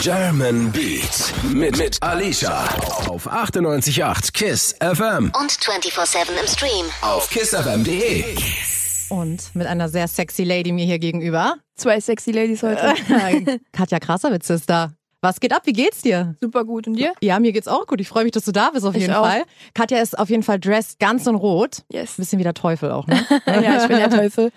German Beat mit, mit Alicia auf 98.8 KISS FM Und 24-7 im Stream. auf kissfm.de. Und mit einer sehr sexy Lady mir hier gegenüber. Zwei sexy Ladies heute. Katja Krasavitz ist da. Was geht ab? Wie geht's dir? Super gut. Und dir? Ja, mir geht's auch gut. Ich freue mich, dass du da bist auf Ich jeden auch. Fall. Katja ist auf jeden Fall dressed ganz in rot. Yes. Bisschen wie der Teufel auch, ne? ja, ich bin der Teufel.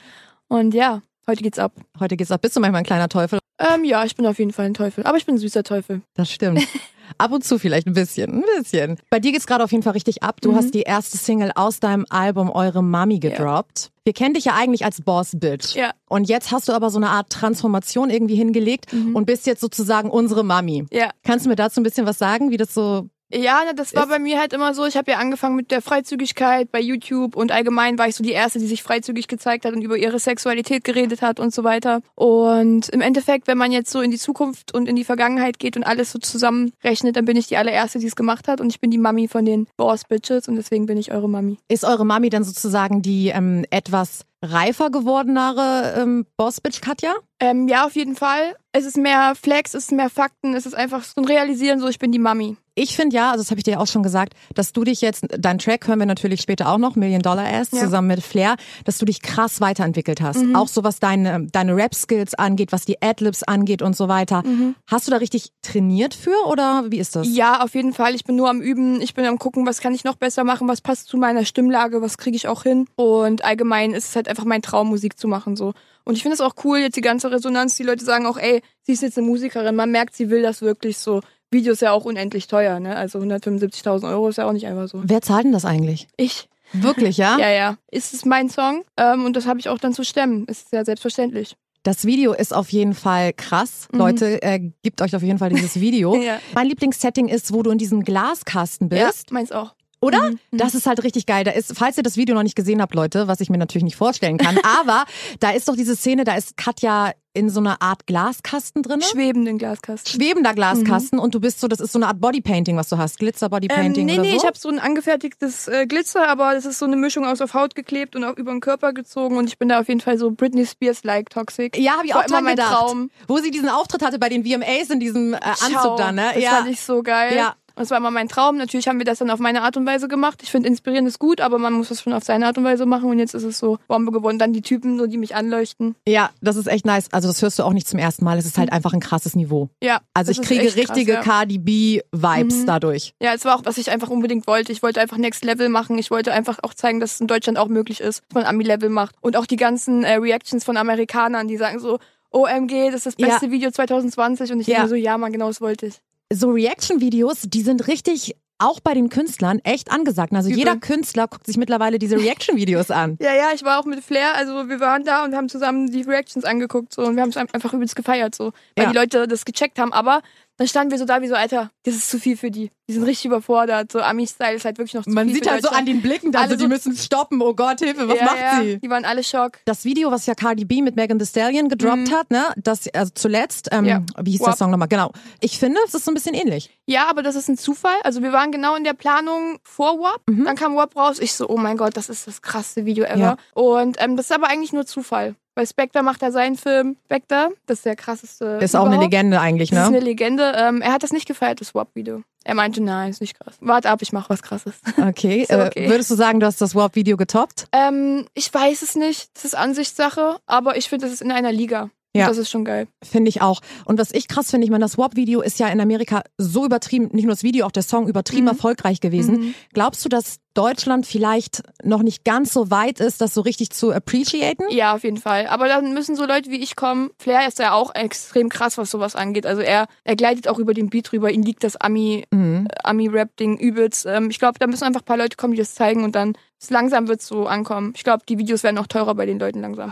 Und ja, heute geht's ab. Heute geht's ab. Bist du manchmal ein kleiner Teufel? Ähm, ja, ich bin auf jeden Fall ein Teufel. Aber ich bin ein süßer Teufel. Das stimmt. Ab und zu vielleicht ein bisschen, ein bisschen. Bei dir geht's gerade auf jeden Fall richtig ab. Du Mhm. hast die erste Single aus deinem Album Eure Mami gedroppt. Wir kennen dich ja eigentlich als Boss Bitch. Ja. Und jetzt hast du aber so eine Art Transformation irgendwie hingelegt und bist jetzt sozusagen unsere Mami. Mhm. Ja. Kannst du mir dazu ein bisschen was sagen, wie das so Ja, na, das war bei mir halt immer so. Ich habe ja angefangen mit der Freizügigkeit bei YouTube und allgemein war ich so die Erste, die sich freizügig gezeigt hat und über ihre Sexualität geredet hat und so weiter. Und im Endeffekt, wenn man jetzt so in die Zukunft und in die Vergangenheit geht und alles so zusammenrechnet, dann bin ich die allererste, die es gemacht hat und ich bin die Mami von den Boss Bitches und deswegen bin ich eure Mami. Ist eure Mami dann sozusagen die ähm, etwas reifer gewordenere ähm, Boss-Bitch Katja? Ähm, ja, auf jeden Fall. Es ist mehr Flex, es ist mehr Fakten, es ist einfach so ein Realisieren, so ich bin die Mami. Ich finde ja, also das habe ich dir auch schon gesagt, dass du dich jetzt, dein Track hören wir natürlich später auch noch, Million Dollar Ass, Ja. zusammen mit Flair, dass du dich krass weiterentwickelt hast. Auch so was deine, deine Rap-Skills angeht, was die Adlibs angeht und so weiter. Hast du da richtig trainiert für oder wie ist das? Ja, auf jeden Fall. Ich bin nur am Üben. Ich bin am gucken, was kann ich noch besser machen, was passt zu meiner Stimmlage, was kriege ich auch hin. Und allgemein ist es halt einfach mein Traum, Musik zu machen so. Und ich finde es auch cool, jetzt die ganze Resonanz. Die Leute sagen auch, ey, sie ist jetzt eine Musikerin. Man merkt, sie will das wirklich so. Video ist ja auch unendlich teuer, ne? Also 175.000 Euro ist ja auch nicht einfach so. Wer zahlt denn das eigentlich? Ich. Wirklich, ja? Ja, ja. Ist es mein Song ähm, und das habe ich auch dann zu stemmen. Ist ja selbstverständlich. Das Video ist auf jeden Fall krass. Leute, äh, gebt euch auf jeden Fall dieses Video. Mhm. Ja. Mein Lieblingssetting ist, wo du in diesem Glaskasten bist. Ja, meins auch. Oder? Mhm. Das ist halt richtig geil. Da ist, falls ihr das Video noch nicht gesehen habt, Leute, was ich mir natürlich nicht vorstellen kann, aber da ist doch diese Szene, da ist Katja in so einer Art Glaskasten drin. Schwebenden Glaskasten. Schwebender Glaskasten und du bist so, das ist so eine Art Bodypainting, was du hast. Glitzer Ähm, Bodypainting nee, oder nee, so. ich habe so ein angefertigtes äh, Glitzer, aber das ist so eine Mischung aus auf Haut geklebt und auch über den Körper gezogen und ich bin da auf jeden Fall so Britney Spears-like toxic. ja, habe ich War auch immer mein gedacht. Traum. Wo sie diesen Auftritt hatte bei den VMAs in diesem äh, Anzug Ciao. da, ne? Das ja. fand ich so geil. Ja. Und Das war immer mein Traum. Natürlich haben wir das dann auf meine Art und Weise gemacht. Ich finde, inspirieren ist gut, aber man muss es schon auf seine Art und Weise machen. Und jetzt ist es so Bombe gewonnen. Dann die Typen, so die mich anleuchten. ja, das ist echt nice. Also das hörst du auch nicht zum ersten Mal. Es ist halt einfach ein krasses Niveau. Ja. Also das ich kriege richtige krass, ja. Cardi B-Vibes dadurch. Ja, es war auch, was ich einfach unbedingt wollte. Ich wollte einfach Next Level machen. Ich wollte einfach auch zeigen, dass es in Deutschland auch möglich ist, dass man Ami-Level macht. Und auch die ganzen äh, Reactions von Amerikanern, die sagen so, OMG, das ist das Ja. beste Video 2020. Und ich Ja. denke so, ja, man, genau das wollte ich. So Reaction-Videos, die sind richtig auch bei den Künstlern echt angesagt. Also Übel. jeder Künstler guckt sich mittlerweile diese Reaction-Videos an. Ja, ja, ich war auch mit Flair, also wir waren da und haben zusammen die Reactions angeguckt so und wir haben es einfach übelst gefeiert so, weil Ja. die Leute das gecheckt haben, aber dann standen wir so da wie so, Alter, das ist zu viel für die. Die sind richtig überfordert, so Ami-Style ist halt wirklich noch zu Man viel sieht für halt so an den Blicken, dann Alle so, die so- müssen stoppen. Oh Gott, Hilfe, was ja, macht ja, sie? Die waren alle Schock. Das Video, was ja Cardi B mit Megan Thee Stallion gedroppt hat, ne, das also zuletzt, ähm, Mhm. Ja. wie hieß der WAP. Song nochmal? Genau. Ich finde, es ist so ein bisschen ähnlich. Ja, aber das ist ein Zufall. Also wir waren genau in der Planung vor WAP. Dann kam WAP raus. Ich so, oh mein Gott, das ist das krasseste Video ever. Mhm. Ja. Und ähm, das ist aber eigentlich nur Zufall. Weil Spectre macht da seinen Film. Spectre, das ist der krasseste. Ist auch eine überhaupt. Legende eigentlich, Das ist eine ne? Legende. Ähm, er hat das nicht gefeiert, das WAP-Video. Er meinte, nein, ist nicht krass. Warte ab, ich mache was krasses. Okay. So, Äh, okay. würdest du sagen, du hast das WAP-Video getoppt? ähm, ich weiß es nicht. Das ist Ansichtssache. Aber ich finde, das ist in einer Liga. Ja. Das ist schon geil. Finde ich auch. Und was ich krass finde, ich meine, das WAP-Video ist ja in Amerika so übertrieben, nicht nur das Video, auch der Song übertrieben Mhm. erfolgreich gewesen. Mhm. Glaubst du, dass Deutschland vielleicht noch nicht ganz so weit ist, das so richtig zu appreciaten? Ja, auf jeden Fall. Aber dann müssen so Leute wie ich kommen. Flair ist ja auch extrem krass, was sowas angeht. Also er, er gleitet auch über den Beat rüber. Ihm liegt das Ami, Mhm. Ami-Rap-Ding übelst. Ähm, ich glaube, da müssen einfach ein paar Leute kommen, die das zeigen und dann langsam wird es so ankommen. Ich glaube, die Videos werden auch teurer bei den Leuten langsam.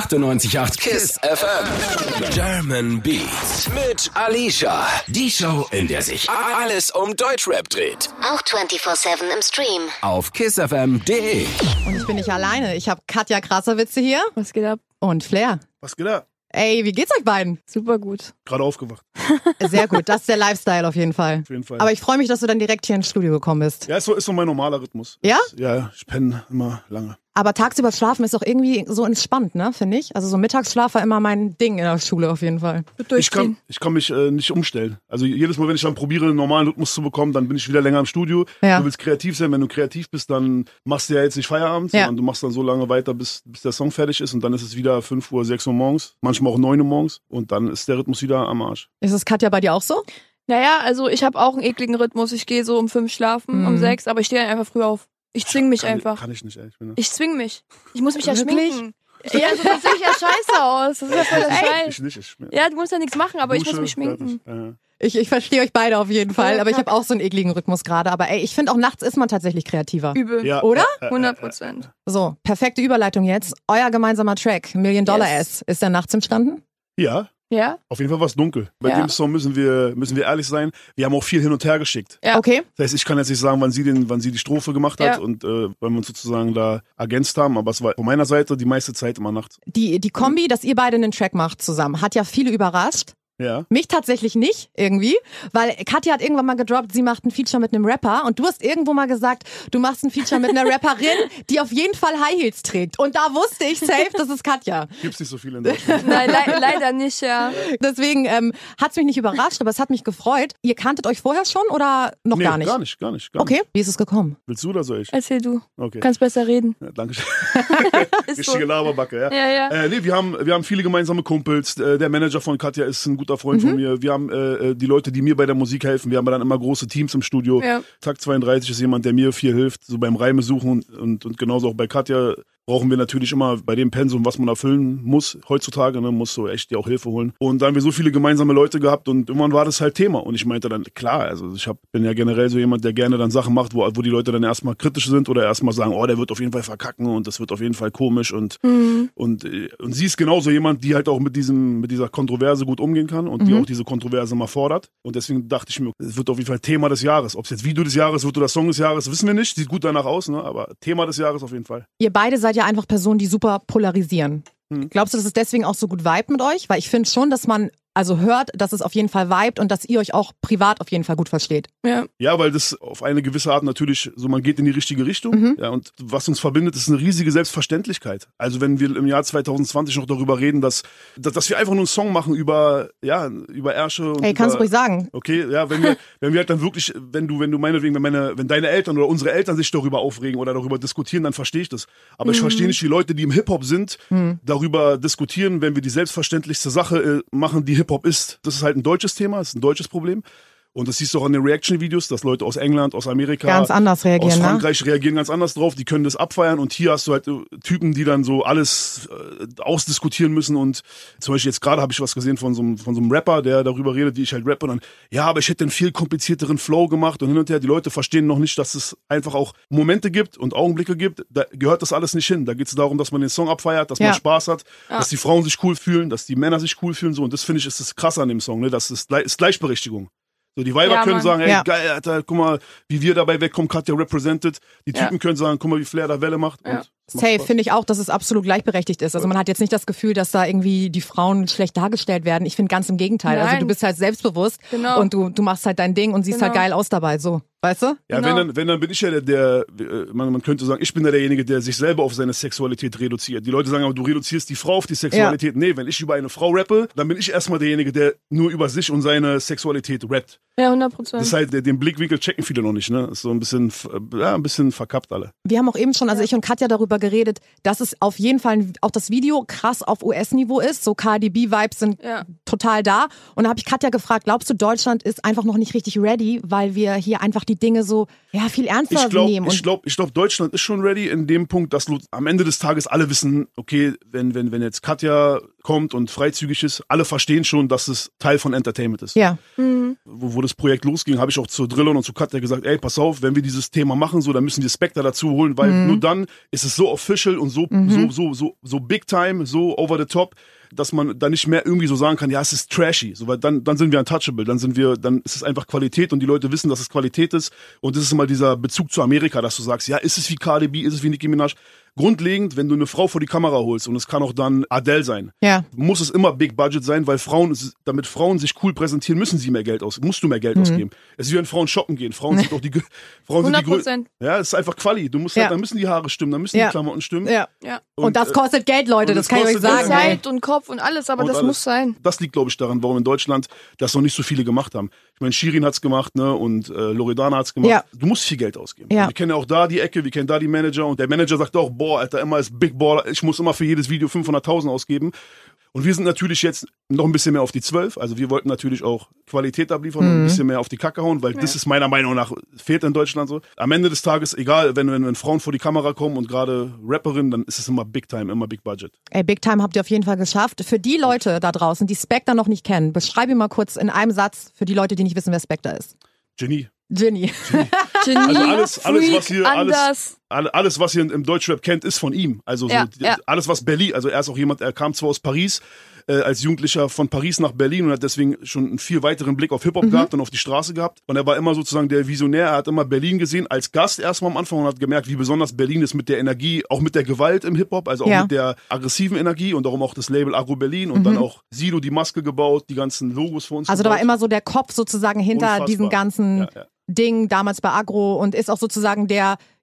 98.8 KISS FM. German Beats mit Alicia. Die Show, in der sich alles um Deutschrap dreht. Auch 24-7 im Stream. Auf kissfm.de. Und ich bin nicht alleine. Ich habe Katja Krasserwitze hier Was geht ab? und Flair. Was geht da? Ey, wie geht's euch beiden? Super gut. Gerade aufgewacht, Sehr gut, das ist der Lifestyle auf jeden Fall. auf jeden Fall. Aber ich freue mich, dass du dann direkt hier ins Studio gekommen bist. ja, ist so, ist so mein normaler Rhythmus. Ja? Ja, ich penne immer lange. Aber tagsüber schlafen ist auch irgendwie so entspannt, ne, finde ich. Also so Mittagsschlaf war immer mein Ding in der Schule auf jeden Fall. Ich kann, ich kann mich äh, nicht umstellen. Also jedes Mal, wenn ich dann probiere, einen normalen Rhythmus zu bekommen, dann bin ich wieder länger im Studio. Ja. Du willst kreativ sein. Wenn du kreativ bist, dann machst du ja jetzt nicht Feierabend, Ja. sondern du machst dann so lange weiter, bis, bis der Song fertig ist. Und dann ist es wieder 5 Uhr, 6 Uhr morgens, manchmal auch 9 Uhr morgens. Und dann ist der Rhythmus wieder am Arsch. Ist es Katja bei dir auch so? Naja, also ich habe auch einen ekligen Rhythmus. Ich gehe so um fünf schlafen, um Mhm. sechs, aber ich stehe dann einfach früh auf. Ich zwing mich kann, einfach. Kann ich nicht, ehrlich. Ich bin, Ich zwing mich. Ich muss mich ja schminken. Ja, also das sehe ja scheiße aus. Das ist ja voll der Scheiß. ich nicht. Ich, Ja, du musst ja nichts machen, aber ich muss Dusche, mich schminken. Ich, ich verstehe euch beide auf jeden Fall, aber ich habe auch so einen ekligen Rhythmus gerade. Aber ey, ich finde auch nachts ist man tatsächlich kreativer. Übel. ja, Oder? äh, äh, 100 Prozent. So, perfekte Überleitung jetzt. Euer gemeinsamer Track, Million Dollar Yes. S, ist der nachts entstanden? Ja, Ja? auf jeden Fall war es dunkel. Bei Ja. dem Song müssen wir, müssen wir ehrlich sein. Wir haben auch viel hin und her geschickt. Ja. Okay. Das heißt, ich kann jetzt nicht sagen, wann sie, den, wann sie die Strophe gemacht hat Ja. und äh, wann wir uns sozusagen da ergänzt haben. Aber es war von meiner Seite die meiste Zeit immer nachts. Die, die Kombi, dass ihr beide einen Track macht zusammen, hat ja viele überrascht. Ja. Mich tatsächlich nicht, irgendwie. Weil Katja hat irgendwann mal gedroppt, sie macht ein Feature mit einem Rapper. Und du hast irgendwo mal gesagt, du machst ein Feature mit einer Rapperin, die auf jeden Fall High Heels trägt. Und da wusste ich safe, das ist Katja. Gibt's nicht so viel in Deutschland. Nein, le leider nicht, ja. Deswegen ähm, hat's mich nicht überrascht, aber es hat mich gefreut. Ihr kanntet euch vorher schon oder noch nee, gar nicht? Gar nicht, gar nicht. Gar Okay, wie ist es gekommen? Nicht. Willst du oder soll ich? Erzähl du. Okay. Kannst besser reden. Ja, danke schön. Richtige so. Laberbacke, ja. Ja, ja. Äh, nee, wir haben, wir haben viele gemeinsame Kumpels. Äh, der Manager von Katja ist ein guter Freund Mhm. von mir. Wir haben äh, äh, die Leute, die mir bei der Musik helfen. Wir haben dann immer große Teams im Studio. Ja. Tag 32 ist jemand, der mir viel hilft, so beim Reime suchen und, und genauso auch bei Katja brauchen wir natürlich immer bei dem Pensum, was man erfüllen muss heutzutage, ne, muss so echt dir auch Hilfe holen. Und da haben wir so viele gemeinsame Leute gehabt und irgendwann war das halt Thema. Und ich meinte dann, klar, also ich hab, bin ja generell so jemand, der gerne dann Sachen macht, wo, wo die Leute dann erstmal kritisch sind oder erstmal sagen, oh, der wird auf jeden Fall verkacken und das wird auf jeden Fall komisch und Mhm. und, äh, und sie ist genauso jemand, die halt auch mit diesem, mit dieser Kontroverse gut umgehen kann und die auch diese Kontroverse mal fordert. Und deswegen dachte ich mir, es wird auf jeden Fall Thema des Jahres. Ob es jetzt Video des Jahres wird oder Song des Jahres, wissen wir nicht. Sieht gut danach aus, ne? Aber Thema des Jahres auf jeden Fall. Ihr beide seid ja einfach Personen, die super polarisieren. Hm. Glaubst du, dass es deswegen auch so gut vibet mit euch? Weil ich finde schon, dass man also hört, dass es auf jeden Fall vibet und dass ihr euch auch privat auf jeden Fall gut versteht. Ja. Ja, weil das auf eine gewisse Art natürlich, so man geht in die richtige Richtung. Ja, und was uns verbindet, ist eine riesige Selbstverständlichkeit. Also wenn wir im Jahr 2020 noch darüber reden, dass, dass, dass wir einfach nur einen Song machen über, ja, über Ärsche und Ey, kannst du ruhig sagen. Okay, ja, wenn wir, wenn wir halt dann wirklich, wenn du, wenn du meinetwegen, wenn meine, wenn deine Eltern oder unsere Eltern sich darüber aufregen oder darüber diskutieren, dann verstehe ich das. Aber ich verstehe nicht die Leute, die im Hip-Hop sind, darüber diskutieren, wenn wir die selbstverständlichste Sache äh, machen, die Hip-Hop ist. Das ist halt ein deutsches Thema, das ist ein deutsches Problem. Und das siehst du auch an den Reaction-Videos, dass Leute aus England, aus Amerika, Ganz anders reagieren, aus ne? Frankreich reagieren ganz anders drauf. Die können das abfeiern und hier hast du halt äh, Typen, die dann so alles äh, ausdiskutieren müssen. Und zum Beispiel jetzt gerade habe ich was gesehen von so, einem, von so einem Rapper, der darüber redet, wie ich halt rappe. Und dann, ja, aber ich hätte einen viel komplizierteren Flow gemacht und hin und her. Die Leute verstehen noch nicht, dass es einfach auch Momente gibt und Augenblicke gibt. Da gehört das alles nicht hin. Da geht es darum, dass man den Song abfeiert, dass Ja. man Spaß hat, dass die Frauen sich cool fühlen, dass die Männer sich cool fühlen. So. Und das finde ich ist das krasse an dem Song. Ne? Das ist, ist Gleichberechtigung. So, die Weiber Ja, können Mann. sagen, ey, Ja. geil, Alter, guck mal, wie wir dabei wegkommen, Katja represented. Die Ja. Typen können sagen, guck mal, wie Flair da Welle macht. Ja. Und Safe finde ich auch, dass es absolut gleichberechtigt ist. Also man hat jetzt nicht das Gefühl, dass da irgendwie die Frauen schlecht dargestellt werden. Ich finde ganz im Gegenteil. Also Nein. du bist halt selbstbewusst Genau. und du, du machst halt dein Ding und siehst halt Genau. geil aus dabei. So, weißt du? Ja, Genau. wenn, dann, wenn dann bin ich ja der, der äh, man, man könnte sagen, ich bin da derjenige, der sich selber auf seine Sexualität reduziert. Die Leute sagen aber, du reduzierst die Frau auf die Sexualität. Nee, wenn ich über eine Frau rappe, dann bin ich erstmal derjenige, der nur über sich und seine Sexualität rappt. Ja, 100 Prozent. Das ist halt, den Blickwinkel checken viele noch nicht, ne? Ist so ein bisschen, f- ja, ein bisschen verkappt alle. Wir haben auch eben schon, also ich und Katja darüber geredet, dass es auf jeden Fall auch das Video krass auf US-Niveau ist. So KDB-Vibes sind Ja. total da. Und da habe ich Katja gefragt, glaubst du, Deutschland ist einfach noch nicht richtig ready, weil wir hier einfach die Dinge so ja viel ernster Ich glaube, nehmen? ich glaube, ich glaube, Deutschland ist schon ready in dem Punkt, dass am Ende des Tages alle wissen, okay, wenn, wenn, wenn jetzt Katja kommt und freizügig ist, alle verstehen schon, dass es Teil von Entertainment ist. ja, Wo, wo das Projekt losging, habe ich auch zu Drillon und zu Katja gesagt, ey, pass auf, wenn wir dieses Thema machen, so, dann müssen wir Spectre dazu holen, weil Mhm. nur dann ist es so official und so, so, so, so, so big time, so over the top, dass man da nicht mehr irgendwie so sagen kann, ja, es ist trashy, so, weil dann, dann sind wir untouchable, dann sind wir, dann ist es einfach Qualität und die Leute wissen, dass es Qualität ist. Und das ist immer dieser Bezug zu Amerika, dass du sagst, ja, ist es wie KDB, ist es wie Nicki Minaj, grundlegend, wenn du eine Frau vor die Kamera holst und es kann auch dann Adele sein, Ja. muss es immer Big Budget sein, weil Frauen, damit Frauen sich cool präsentieren, müssen sie mehr Geld aus, musst du mehr Mhm. Geld ausgeben. Es ist wie wenn Frauen shoppen gehen. Frauen sind doch die, Frauen sind die 100 grö- Prozent. Ja, es ist einfach Quali. Du musst Ja. halt, dann müssen die Haare stimmen, dann müssen Ja. die Klamotten stimmen. Ja. Ja. Und, das äh, kostet Geld, Leute, und das es kann ich euch kostet sagen. Zeit und Kopf und alles, aber Und das alles. muss sein. Das liegt, glaube ich, daran, warum in Deutschland das noch nicht so viele gemacht haben. Ich meine, Shirin hat's gemacht, ne, und äh, Loredana hat's gemacht. Ja. Du musst viel Geld ausgeben. Ja. Wir kennen ja auch da die Ecke, wir kennen da die Manager und der Manager sagt auch, boah, Alter, immer ist Big Baller, ich muss immer für jedes Video 500.000 ausgeben. Und wir sind natürlich jetzt noch ein bisschen mehr auf die 12. Also wir wollten natürlich auch Qualität abliefern und ein bisschen mehr auf die Kacke hauen, weil das ist meiner Meinung nach fehlt in Deutschland so. Am Ende des Tages, egal, wenn, wenn, wenn Frauen vor die Kamera kommen und gerade Rapperinnen, dann ist es immer Big Time, immer Big Budget. Ey, Big Time habt ihr auf jeden Fall geschafft. Für die Leute da draußen, die Spectre noch nicht kennen, beschreib ihn mal kurz in einem Satz für die Leute, die nicht wissen, wer Spectre ist. Genie. Ginny. Genie, Also alles- alles, was hier- alles- alles, was ihr im Deutschrap kennt, ist von ihm. Also so, Ja, ja. alles, was Berlin, also er ist auch jemand, er kam zwar aus Paris, äh, als Jugendlicher von Paris nach Berlin und hat deswegen schon einen viel weiteren Blick auf Hip-Hop Mhm. gehabt und auf die Straße gehabt. Und er war immer sozusagen der Visionär, er hat immer Berlin gesehen als Gast erstmal am Anfang und hat gemerkt, wie besonders Berlin ist mit der Energie, auch mit der Gewalt im Hip-Hop, also auch Ja. mit der aggressiven Energie und darum auch das Label Agro Berlin und dann auch Sido die Maske gebaut, die ganzen Logos für uns Mhm. Also da war gebaut. immer so der Kopf sozusagen hinter Unfassbar. diesem ganzen Ja, ja. Ding damals bei Agro und ist auch sozusagen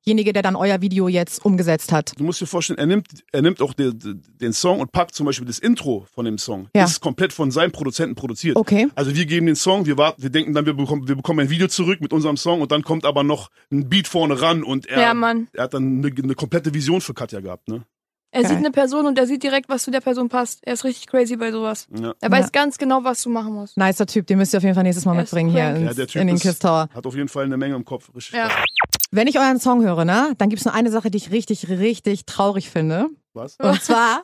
derjenige, der dann euer Video jetzt umgesetzt hat. Du musst dir vorstellen, er nimmt, er nimmt auch den, den Song und packt zum Beispiel das Intro von dem Song. Ja. Das ist komplett von seinem Produzenten produziert. Okay. Also wir geben den Song, wir warten, wir denken dann, wir bekommen, wir bekommen ein Video zurück mit unserem Song und dann kommt aber noch ein Beat vorne ran und er, Ja, Mann. er hat dann eine, eine komplette Vision für Katja gehabt, ne? Er Geil. sieht eine Person und er sieht direkt, was zu der Person passt. Er ist richtig crazy bei sowas. Ja. Er weiß ganz genau, was du machen musst. Nicer Typ, den müsst ihr auf jeden Fall nächstes Mal Er mitbringen hier ins, Ja, der Typ in den Kiss Tower. Hat auf jeden Fall eine Menge im Kopf. Richtig Ja. stark. Wenn ich euren Song höre, ne, dann gibt's nur eine Sache, die ich richtig, richtig traurig finde. Was? Und zwar,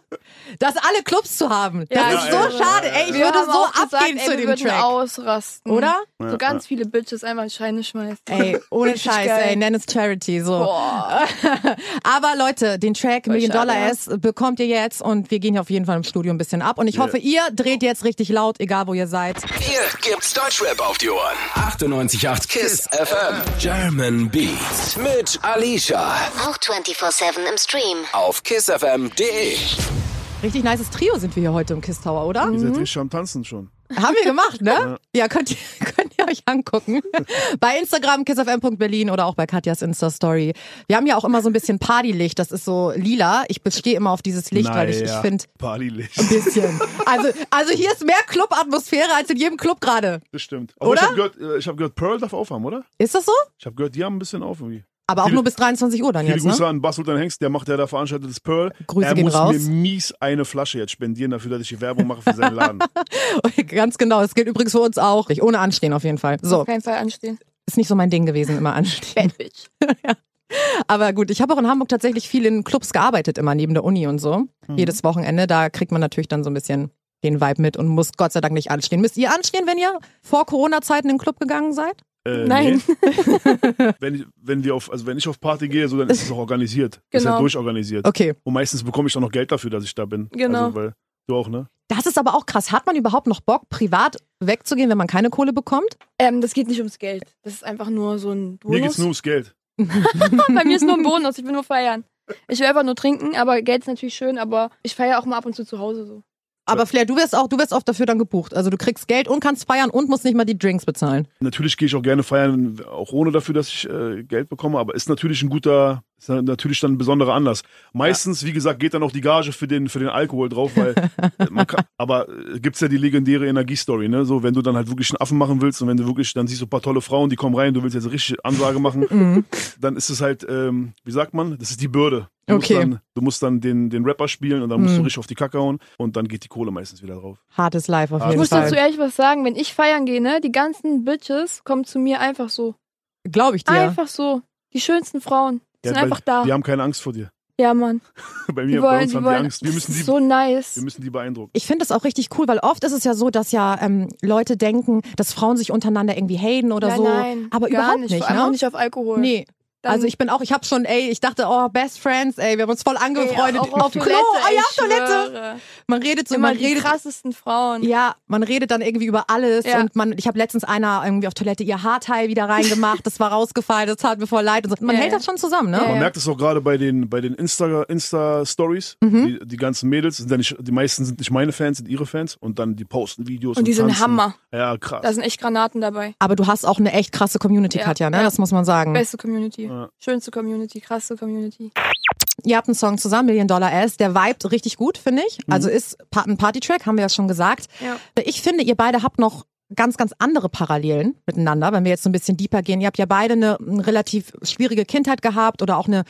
dass alle Clubs zu haben. Das Ja, ist ja, so ja, schade. ja, Ey, ich Wir würde so gesagt, abgehen ey, zu wir dem würden Track. ausrasten. Oder? Ja, So ganz ja. viele Bitches einfach in Scheine schmeißen. Ey, ohne Scheiß, geil. ey, nenn es Charity, so. Boah. Aber Leute, den Track Million schade, Dollar. S bekommt ihr jetzt und wir gehen hier auf jeden Fall im Studio ein bisschen ab. Und ich hoffe, ihr dreht jetzt richtig laut, egal wo ihr seid. Hier gibt's Deutschrap auf die Ohren. 98.8 KISS FM. German Beats. Mit Alicia. Auch 24-7 im Stream. Auf kissfm.de. Richtig nices Trio sind wir hier heute im Kiss Tower, oder? Ihr seid richtig am Tanzen schon. Haben wir gemacht, ne? Ja, könnt ihr, könnt ihr euch angucken. bei Instagram kissfm.berlin oder auch bei Katjas Insta-Story. Wir haben ja auch immer so ein bisschen Partylicht, das ist so lila. Ich bestehe immer auf dieses Licht, weil ich, ich Naja, finde, Partylicht. ein bisschen. Also, also hier ist mehr Club-Atmosphäre als in jedem Club gerade. Das stimmt. Aber Oder? ich habe gehört, äh, ich hab gehört, Pearl darf aufhaben, oder? Ist das so? Ich habe gehört, die haben ein bisschen auf irgendwie. Aber auch Viele- nur bis 23 Uhr dann Viele jetzt, Grüße ne? an Bas Sultan Hengst, der macht ja da veranstaltet das Pearl. Grüße er gehen muss raus. mir mies eine Flasche jetzt spendieren dafür, dass ich die Werbung mache für seinen Laden. Ganz genau. Das gilt übrigens für uns auch. Ohne Anstehen auf jeden Fall. So, Auf keinen Fall anstehen. ist nicht so mein Ding gewesen, immer anstehen. Bad Bitch. Aber gut, ich habe auch in Hamburg tatsächlich viel in Clubs gearbeitet, immer neben der Uni und so. Mhm. Jedes Wochenende, da kriegt man natürlich dann so ein bisschen den Vibe mit und muss Gott sei Dank nicht anstehen. Müsst ihr anstehen, wenn ihr vor Corona-Zeiten in den Club gegangen seid? Äh, Nein. Nee. wenn, ich, wenn, wir auf, also wenn ich auf Party gehe, so, dann ist es auch organisiert. Ist Genau. halt durchorganisiert. Okay. Und meistens bekomme ich dann noch Geld dafür, dass ich da bin. Genau. Also, weil, du auch, ne? Das ist aber auch krass. Hat man überhaupt noch Bock, privat wegzugehen, wenn man keine Kohle bekommt? Ähm, das geht nicht ums Geld. Das ist einfach nur so ein Bonus. Mir geht's nur ums Geld. Bei mir ist nur ein Bonus. Ich will nur feiern. Ich will einfach nur trinken, aber Geld ist natürlich schön, aber ich feiere auch mal ab und zu zu Hause so. Aber Flair, du wirst auch, du wirst oft dafür dann gebucht. Also du kriegst Geld und kannst feiern und musst nicht mal die Drinks bezahlen. Natürlich gehe ich auch gerne feiern, auch ohne dafür, dass ich äh, Geld bekomme, aber ist natürlich ein guter, ist natürlich dann ein besonderer Anlass. Meistens, wie gesagt, geht dann auch die Gage für den, für den Alkohol drauf, weil man kann, aber äh, gibt's ja die legendäre Energiestory, ne? So, wenn du dann halt wirklich einen Affen machen willst und wenn du wirklich, dann siehst du ein paar tolle Frauen, die kommen rein, du willst jetzt richtig Ansage machen, Mhm. dann ist es halt, ähm, wie sagt man, das ist die Bürde. Du Okay. musst dann, du musst dann den, den Rapper spielen und dann musst Mhm. du richtig auf die Kacke hauen und dann geht die Kohle meistens wieder drauf. Hartes Life auf Ich Ich jeden muss dazu Fall. ehrlich was sagen, wenn ich feiern gehe, ne, die ganzen Bitches kommen zu mir einfach so. Glaube ich dir. Einfach so. Die schönsten Frauen sind weil einfach da. Die haben keine Angst vor dir. ja, Mann. Bei Die mir, bei wollen, uns die haben wollen. die Angst. Wir müssen die, so nice. wir müssen die beeindrucken. Ich finde das auch richtig cool, weil oft ist es ja so, dass ja ähm, Leute denken, dass Frauen sich untereinander irgendwie haten oder nein, so. nein, aber gar überhaupt nicht. nicht, Vor allem ne? auch nicht auf Alkohol. Nee. Dann- also ich bin auch, ich habe schon, ey, ich dachte, oh, Best Friends, ey, wir haben uns voll Ey, angefreundet auch auf Klo. Toilette, Ah ey, ja, ich Toilette. schwöre. Man redet so, Immer man die redet krassesten Frauen. Ja, man redet dann irgendwie über alles Ja. und man, ich habe letztens einer irgendwie auf Toilette ihr Haarteil wieder reingemacht, das war rausgefallen, das tat mir voll leid und so. Man Ja, hält ja. das schon zusammen, ne? Ja, Man ja. merkt es auch gerade bei den, bei den Insta, Insta-Stories. Mhm. Die, die ganzen Mädels, sind ja nicht, die meisten sind nicht meine Fans, sind ihre Fans. Und dann die posten Videos. Und die sind tanzen. Hammer. Ja, krass. Da sind echt Granaten dabei. Aber du hast auch eine echt krasse Community, Ja, Katja, ne? ja. Das muss man sagen. Beste Community. Ja. Schönste Community, krasse Community. Ihr habt einen Song zusammen, Million Dollar Ass, der vibet richtig gut, finde ich. Also ist ein Party-Track, haben wir ja schon gesagt. Ja. Ich finde, ihr beide habt noch ganz, ganz andere Parallelen miteinander, wenn wir jetzt so ein bisschen deeper gehen. Ihr habt ja beide eine, eine relativ schwierige Kindheit gehabt oder auch eine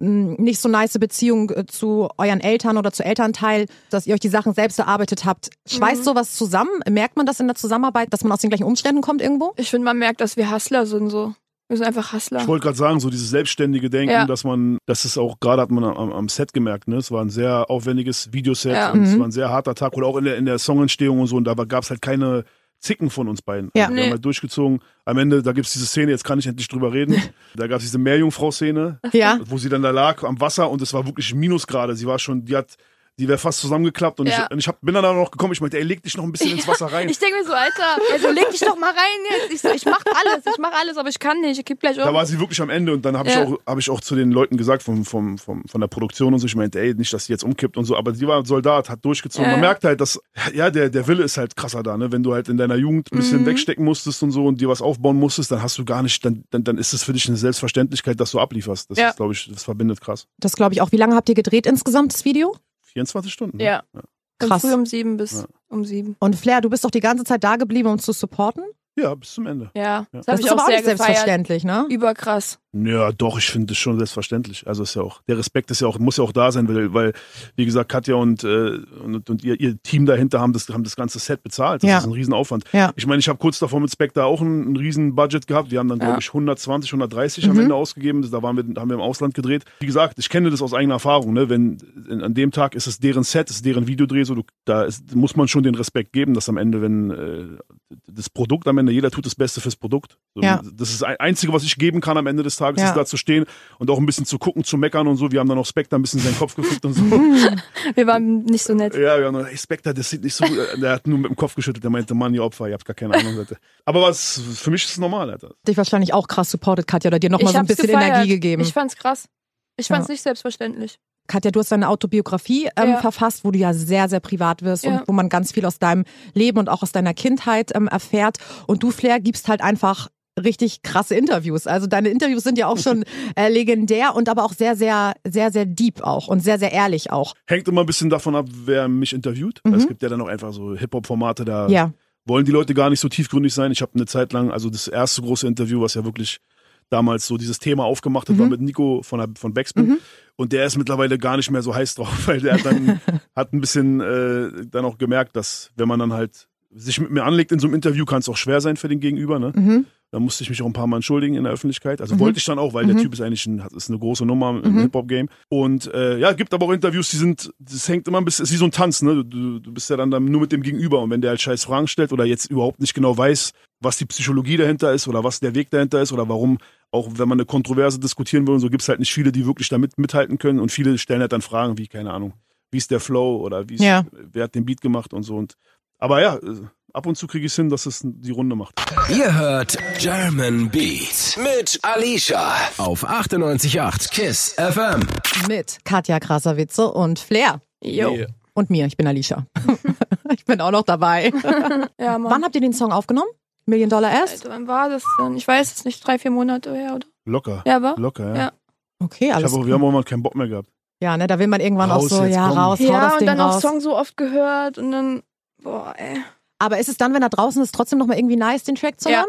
mh, nicht so nice Beziehung äh, zu euren Eltern oder zu Elternteil, dass ihr euch die Sachen selbst erarbeitet habt. Schweißt Mhm. sowas zusammen? Merkt man das in der Zusammenarbeit, dass man aus den gleichen Umständen kommt irgendwo? Ich finde, man merkt, dass wir Hustler sind so. Wir sind einfach Hustler. Ich wollte gerade sagen, so dieses selbstständige Denken, Ja. dass man, das ist auch, gerade hat man am, am Set gemerkt, ne? Es war ein sehr aufwendiges Videoset Ja. und es Mhm. war ein sehr harter Tag. Oder auch in der, in der Songentstehung und so. Und da gab es halt keine Zicken von uns beiden. Ja. Also wir Nee. haben halt durchgezogen. Am Ende, da gibt's diese Szene, jetzt kann ich endlich drüber reden. da gab's diese Meerjungfrau-Szene, Ja. wo sie dann da lag am Wasser und es war wirklich Minusgrade. Sie war schon, die hat, die wäre fast zusammengeklappt und Ja. ich, und ich hab, bin dann da noch gekommen. Ich meinte, ey, leg dich noch ein bisschen ins Wasser rein. Ich denke mir so, Alter, also leg dich doch mal rein jetzt. Ich, so, ich mach alles, ich mach alles, aber ich kann nicht. Ich kipp gleich Da um. war sie wirklich am Ende und dann habe Ja. ich, auch hab ich auch zu den Leuten gesagt vom, vom, vom, von der Produktion und so, ich meinte, ey, nicht, dass sie jetzt umkippt und so, aber sie war ein Soldat, hat durchgezogen. Ja, Man ja. merkt halt, dass, ja, der, der Wille ist halt krasser da, ne? Wenn du halt in deiner Jugend ein bisschen Mhm. wegstecken musstest und so und dir was aufbauen musstest, dann hast du gar nicht, dann, dann, dann ist es für dich eine Selbstverständlichkeit, dass du ablieferst. Das Ja. ist, glaube ich, das verbindet krass. Das glaube ich auch. Wie lange habt ihr gedreht insgesamt, das Video? 24 Stunden. ne? Ja. Von Krass. früh um sieben bis Ja. um sieben. Und Flair, du bist doch die ganze Zeit da geblieben, um zu supporten? Ja, bis zum Ende. Ja, Ja. das Das ist ich aber auch auch sehr nicht gefeiert. selbstverständlich, ne? Überkrass. Ja, doch, ich finde das schon selbstverständlich. Also ist ja auch, der Respekt ist ja auch, muss ja auch da sein, weil, weil wie gesagt, Katja und, äh, und, und ihr, ihr Team dahinter haben das, haben das ganze Set bezahlt. Das Ja. ist ein Riesenaufwand. Ja. Ich meine, ich habe kurz davor mit Spectre auch ein, ein riesen Budget gehabt. Wir haben dann, Ja. glaube ich, 120, 130 am Mhm. Ende ausgegeben. Da waren wir, haben wir im Ausland gedreht. Wie gesagt, ich kenne das aus eigener Erfahrung. Ne? Wenn an dem Tag ist es deren Set, ist deren Videodreh, so du, da ist, muss man schon den Respekt geben, dass am Ende, wenn äh, das Produkt am Ende, jeder tut das Beste fürs Produkt. So, Ja. Das ist das Einzige, was ich geben kann am Ende des Tages, Ja. ist da zu stehen und auch ein bisschen zu gucken, zu meckern und so. Wir haben dann auch Spectre ein bisschen seinen Kopf gefickt und so. Wir waren nicht so nett. ja, wir haben dann, hey Spectre, das sieht nicht so gut. Der hat nur mit dem Kopf geschüttelt, der meinte, Mann, ihr Opfer, ihr habt gar keine Ahnung. Alter. Aber was, für mich ist es normal, Alter. Dich wahrscheinlich auch krass supportet, Katja, oder dir nochmal so ein bisschen gefeiert. Energie gegeben. Ich fand's krass. Ich Ja. fand's nicht selbstverständlich. Katja, du hast deine Autobiografie ähm, Ja. verfasst, wo du ja sehr, sehr privat wirst Ja. und wo man ganz viel aus deinem Leben und auch aus deiner Kindheit ähm, erfährt. Und du, Flair, gibst halt einfach richtig krasse Interviews. Also deine Interviews sind ja auch schon äh, legendär und aber auch sehr, sehr, sehr, sehr deep auch und sehr, sehr ehrlich auch. Hängt immer ein bisschen davon ab, wer mich interviewt. Mhm. Es gibt ja dann auch einfach so Hip-Hop-Formate, da Ja. wollen die Leute gar nicht so tiefgründig sein. Ich habe eine Zeit lang, also das erste große Interview, was ja wirklich damals so dieses Thema aufgemacht hat, war mit Nico von, der, von Backspin. Mhm. Und der ist mittlerweile gar nicht mehr so heiß drauf, weil der hat dann hat ein bisschen äh, dann auch gemerkt, dass wenn man dann halt sich mit mir anlegt in so einem Interview, kann es auch schwer sein für den Gegenüber. Ne? Mhm. Da musste ich mich auch ein paar Mal entschuldigen in der Öffentlichkeit. Also Mhm. wollte ich dann auch, weil Mhm. der Typ ist eigentlich ein, ist eine große Nummer im Mhm. Hip-Hop-Game. Und äh, ja, gibt aber auch Interviews, die sind, das hängt immer ein bisschen, ist wie so ein Tanz, ne? Du, du bist ja dann, dann nur mit dem Gegenüber. Und wenn der halt scheiß Fragen stellt oder jetzt überhaupt nicht genau weiß, was die Psychologie dahinter ist oder was der Weg dahinter ist oder warum, auch wenn man eine Kontroverse diskutieren will und so, gibt's halt nicht viele, die wirklich damit mithalten können. Und viele stellen halt dann Fragen wie, keine Ahnung, wie ist der Flow oder wie ist, Ja. wer hat den Beat gemacht und so. Und aber ja, äh, ab und zu kriege ich es hin, dass es die Runde macht. Ihr hört German Beat mit Alicia auf 98.8 KISS FM. Mit Katja Krasavice und Flair. Jo. Yeah. Und mir, ich bin Alicia. ich bin auch noch dabei. Ja, Mann. Wann habt ihr den Song aufgenommen? Million Dollar? Alter, wann war das denn? Ich weiß es nicht, drei, vier Monate her, oder? Locker. Ja, war? Locker, ja. Ja. Okay, Ich alles hab auch, wir haben auch mal keinen Bock mehr gehabt. Ja, ne, da will man irgendwann auch Raus so, jetzt, ja, komm. raus, hau Ja, das und Ding dann auch raus. Song so oft gehört und dann, boah, ey. Aber ist es dann, wenn er draußen ist, trotzdem nochmal irgendwie nice, den Track zu Ja. hören?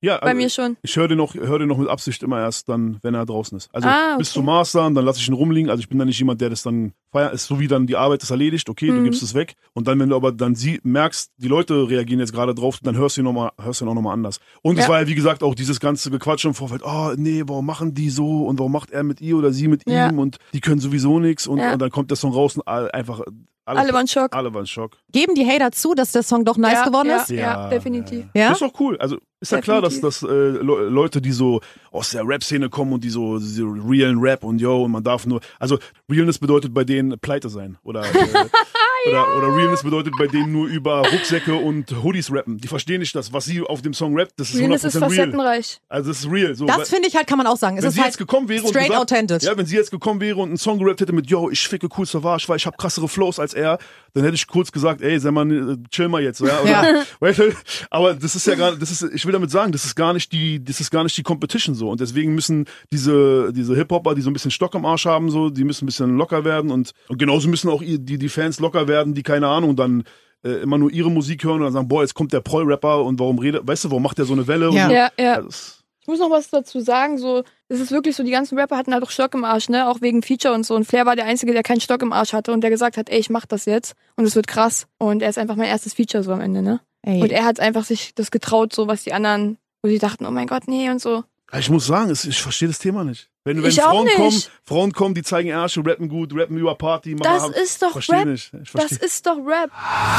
Ja, Bei also mir schon. ich höre den, noch, hör den noch mit Absicht immer erst dann, wenn er draußen ist. Also Ah, bis okay. zum Mastern, dann lasse ich ihn rumliegen. Also ich bin da nicht jemand, der das dann feiern, ist so wie dann die Arbeit ist erledigt, okay, du Mhm. gibst es weg. Und dann, wenn du aber dann sie merkst, die Leute reagieren jetzt gerade drauf, dann hörst du ihn nochmal, hörst du ihn auch nochmal anders. Und es Ja. war ja, wie gesagt, auch dieses ganze Gequatsche im Vorfeld, oh nee, warum machen die so und warum macht er mit ihr oder sie mit Ja. ihm und die können sowieso nichts und, Ja. und dann kommt der Song raus und all, einfach alle, Alle waren Schock. alle waren Schock. Geben die Hater zu, dass der Song doch nice ja, geworden ja, ist? Ja, definitiv. Ja? Das ist doch cool. Also ist ja klar, dass, dass äh, Le- Leute, die so aus der Rap-Szene kommen und die so diese realen Rap und yo und man darf nur, also Realness bedeutet bei denen pleite sein oder äh, oder, oder Realness bedeutet bei denen nur über Rucksäcke und Hoodies rappen. Die verstehen nicht das, was sie auf dem Song rappt. Das ist 100% Realness ist real. facettenreich. Also das ist real. So, Das finde ich halt, kann man auch sagen. Es wenn ist sie halt jetzt gekommen wäre und straight gesagt, authentisch. ja, wenn sie jetzt gekommen wäre und einen Song gerappt hätte mit Yo, ich ficke cool Savage, weil ich habe krassere Flows als er, dann hätte ich kurz gesagt, ey, sei mal, äh, chill mal jetzt, ja. Oder, Ja. Aber das ist ja gar, das ist, ich will damit sagen, das ist gar nicht die, das ist gar nicht die Competition so. Und deswegen müssen diese, diese Hip-Hopper, die so ein bisschen Stock am Arsch haben, so, die müssen ein bisschen locker werden und, und genauso müssen auch die, die Fans locker werden, die keine Ahnung dann äh, immer nur ihre Musik hören und dann sagen, boah, jetzt kommt der Proll-Rapper und warum redet, weißt du, warum macht der so eine Welle? Ja. Und so. Ja, ja. Also, Ich muss noch was dazu sagen, so, es ist wirklich so, die ganzen Rapper hatten halt auch Stock im Arsch, ne, auch wegen Feature und so. Und Flair war der Einzige, der keinen Stock im Arsch hatte und der gesagt hat, ey, ich mach das jetzt und es wird krass. Und er ist einfach mein erstes Feature so am Ende, ne. Ey. Und er hat einfach sich das getraut, so, was die anderen, wo sie dachten, oh mein Gott, nee und so. Ich muss sagen, ich verstehe das Thema nicht. Wenn, wenn Ich auch Frauen nicht. kommen, Frauen kommen, die zeigen Ärsche, rappen gut, rappen über Party, machen Das haben- ist doch verstehe Rap. nicht. Ich Das ist doch Rap.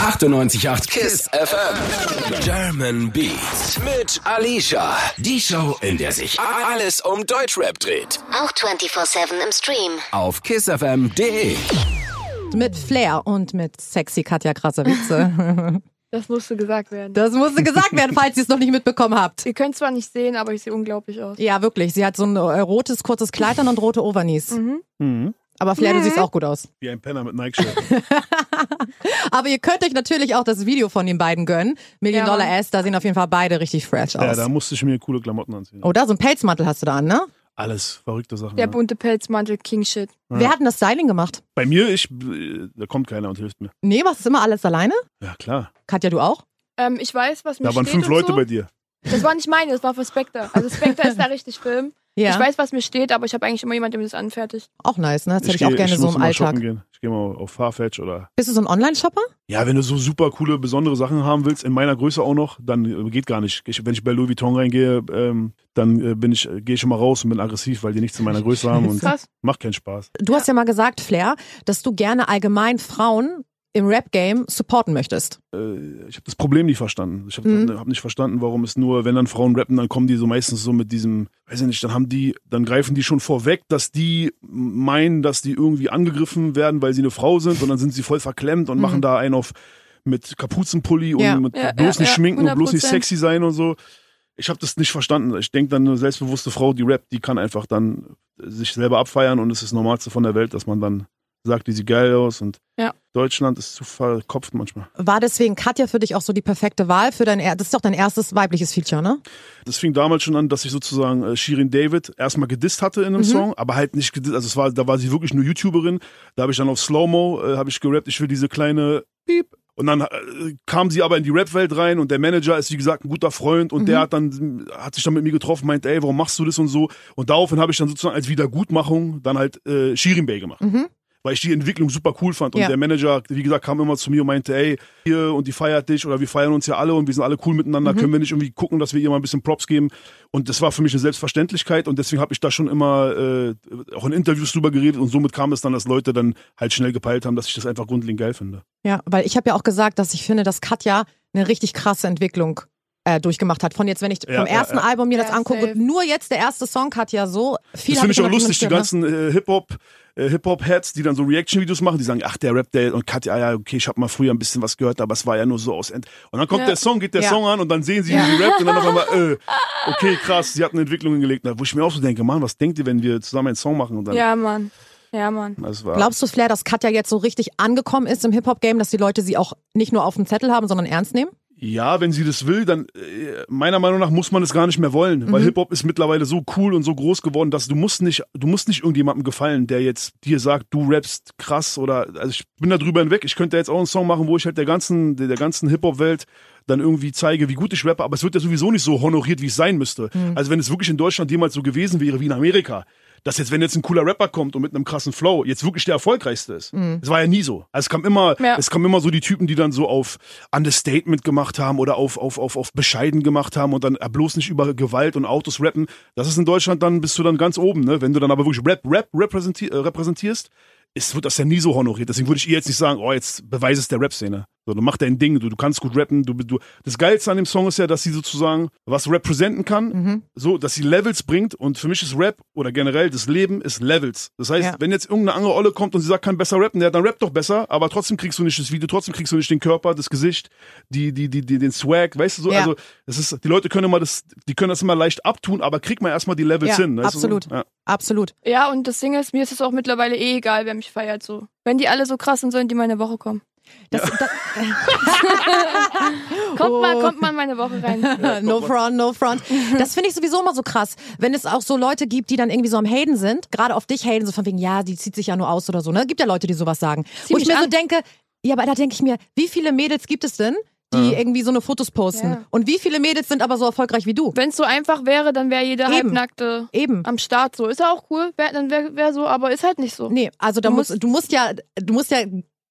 98.8 KISS FM. German Beats mit Alicia. Die Show, in der sich alles um Deutschrap dreht. Auch 24-7 im Stream. Auf kissfm.de. Mit Flair und mit sexy Katja Krasavice. Das musste gesagt werden. Das musste gesagt werden, falls ihr es noch nicht mitbekommen habt. Ihr könnt zwar nicht sehen, aber ich sehe unglaublich aus. Ja, wirklich. Sie hat so ein äh, rotes, kurzes Kleid an und rote Overknees. Mhm. Aber Flair, du siehst auch gut aus. Wie ein Penner mit Nike-Shirt. Aber ihr könnt euch natürlich auch das Video von den beiden gönnen. Million Ja, Dollar. Ass, da sehen auf jeden Fall beide richtig fresh ja, aus. da musste ich mir coole Klamotten anziehen. Oh, da so ein Pelzmantel hast du da an, ne? Alles verrückte Sachen. Der ja. bunte Pelzmantel, King Shit. Wer hat denn das Styling gemacht? Bei mir, ich, da kommt keiner und hilft mir. Nee, machst du immer alles alleine? Ja, klar. Katja, du auch? Ähm, ich weiß, was mir Da waren steht fünf und Leute so. bei dir. Das war nicht meine, das war für Spectre. Also Spectre ist da richtig Film. Ja. Ich weiß, was mir steht, aber ich habe eigentlich immer jemanden, der mir das anfertigt. Auch nice, ne? Das hätte ich, auch gerne so muss im Alltag. shoppen Gehen. Ich gehe mal auf Farfetch oder. Bist du so ein Online-Shopper? Ja, wenn du so super coole, besondere Sachen haben willst, in meiner Größe auch noch, dann äh, geht gar nicht. Ich, wenn ich bei Louis Vuitton reingehe, ähm, dann äh, bin ich, äh, gehe ich schon mal raus und bin aggressiv, weil die nichts in meiner Größe haben und Krass. macht keinen Spaß. Du hast ja mal gesagt, Flair, dass du gerne allgemein Frauen im Rap-Game supporten möchtest. äh, ich habe das Problem nicht verstanden. Ich habe Mhm. hab nicht verstanden, warum es nur, wenn dann Frauen rappen, dann kommen die so meistens so mit diesem, weiß ich nicht, dann haben die, dann greifen die schon vorweg, dass die meinen, dass die irgendwie angegriffen werden, weil sie eine Frau sind und dann sind sie voll verklemmt und Mhm. machen da einen auf mit Kapuzenpulli und Ja. mit Ja, bloß ja, nicht schminken und bloß nicht 100%. sexy sein und so. Ich habe das nicht verstanden. Ich denke dann eine selbstbewusste Frau, die rappt, die kann einfach dann sich selber abfeiern und es ist das Normalste von der Welt, dass man dann sagt, die sieht geil aus und Ja. Deutschland ist zu verkopft manchmal. War deswegen Katja für dich auch so die perfekte Wahl für dein, er- das ist doch dein erstes weibliches Feature, ne? Das fing damals schon an, dass ich sozusagen äh, Shirin David erstmal gedisst hatte in einem Mhm. Song, aber halt nicht gedisst, also es war, da war sie wirklich nur YouTuberin. Da habe ich dann auf Slow-Mo, äh, habe ich gerappt, ich will diese kleine Piep. Und dann äh, kam sie aber in die Rap-Welt rein und der Manager ist, wie gesagt, ein guter Freund und Mhm. der hat dann, hat sich dann mit mir getroffen, meint, ey, warum machst du das und so? Und daraufhin habe ich dann sozusagen als Wiedergutmachung dann halt äh, Shirin Bay gemacht. Mhm. Weil ich die Entwicklung super cool fand. Und Ja. der Manager, wie gesagt, kam immer zu mir und meinte, ey, hier und die feiert dich oder wir feiern uns ja alle und wir sind alle cool miteinander. Mhm. Können wir nicht irgendwie gucken, dass wir ihr mal ein bisschen Props geben? Und das war für mich eine Selbstverständlichkeit und deswegen habe ich da schon immer äh, auch in Interviews drüber geredet und somit kam es dann, dass Leute dann halt schnell gepeilt haben, dass ich das einfach grundlegend geil finde. Ja, weil ich habe ja auch gesagt, dass ich finde, dass Katja eine richtig krasse Entwicklung äh, durchgemacht hat. Von jetzt, wenn ich Ja, vom ja, ersten ja. Album mir das Ja, angucke, safe. nur jetzt der erste Song Katja so viel Das hab finde ich auch lustig, die mitgehört, ganzen äh, Hip-Hop, äh, Hip-Hop-Heads, die dann so Reaction-Videos machen, die sagen, ach, der Rap, der und Katja, ja, okay, ich habe mal früher ein bisschen was gehört, aber es war ja nur so aus End. Und dann kommt Ja. der Song, geht der Ja. Song an und dann sehen sie, wie sie rappt und dann auf einmal, äh, okay, krass, sie hat eine Entwicklung hingelegt. Wo ich mir auch so denke, Mann, was denkt ihr, wenn wir zusammen einen Song machen? Und dann, Ja, Mann. Ja, Mann. das war, Glaubst du, Flair, dass Katja jetzt so richtig angekommen ist im Hip-Hop-Game, dass die Leute sie auch nicht nur auf dem Zettel haben, sondern ernst nehmen? Ja, wenn sie das will, dann äh, meiner Meinung nach muss man es gar nicht mehr wollen, weil Hip Hop ist mittlerweile so cool und so groß geworden, dass du musst nicht, du musst nicht irgendjemandem gefallen, der jetzt dir sagt, du rappst krass oder also ich bin da drüber hinweg. Ich könnte jetzt auch einen Song machen, wo ich halt der ganzen der, der ganzen Hip Hop Welt dann irgendwie zeige, wie gut ich rappe, aber es wird ja sowieso nicht so honoriert, wie es sein müsste. Also wenn es wirklich in Deutschland jemals so gewesen wäre wie in Amerika, dass jetzt, wenn jetzt ein cooler Rapper kommt und mit einem krassen Flow jetzt wirklich der erfolgreichste ist. Das war ja nie so. Also es kam immer, Ja. es kamen immer so die Typen, die dann so auf Understatement gemacht haben oder auf, auf, auf, auf bescheiden gemacht haben und dann äh, bloß nicht über Gewalt und Autos rappen. Das ist in Deutschland dann, bist du dann ganz oben, ne? Wenn du dann aber wirklich Rap, Rap repräsentier, äh, repräsentierst, ist, wird das ja nie so honoriert. Deswegen würde ich ihr jetzt nicht sagen, oh, jetzt beweis es der Rap-Szene. So, du mach dein Ding, du, du kannst gut rappen. Du, du, das Geilste an dem Song ist ja, dass sie sozusagen was repräsentieren kann, Mhm. so, dass sie Levels bringt. Und für mich ist Rap oder generell das Leben ist Levels. Das heißt, Ja. wenn jetzt irgendeine andere Olle kommt und sie sagt, kann besser rappen, ja, dann rap doch besser, aber trotzdem kriegst du nicht das Video, trotzdem kriegst du nicht den Körper, das Gesicht, die, die, die, die den Swag, weißt du so? Ja. Also, das ist, die Leute können immer das, die können das immer leicht abtun, aber krieg mal erstmal die Levels hin. weißt du absolut. Ja. Absolut. Ja, und das Ding ist, mir ist es auch mittlerweile eh egal, wer mich feiert. So. Wenn die alle so krass sind, sollen die meine Woche kommen. Das, das, Kommt mal, Oh. kommt mal in meine Woche rein. no front, no front. Das finde ich sowieso immer so krass, wenn es auch so Leute gibt, die dann irgendwie so am Haten sind, gerade auf dich haten, so von wegen, ja, die zieht sich ja nur aus oder so, ne? Gibt ja Leute, die sowas sagen. Zieh Wo ich mir so an. denke, ja, aber da denke ich mir, wie viele Mädels gibt es denn, die irgendwie so eine Fotos posten? Ja. Und wie viele Mädels sind aber so erfolgreich wie du? Wenn es so einfach wäre, dann wäre jeder Eben. Halbnackte Eben. am Start so. Ist ja auch cool, wär, dann wäre wär so, aber ist halt nicht so. Nee, also da Du musst, musst- du musst ja, du musst ja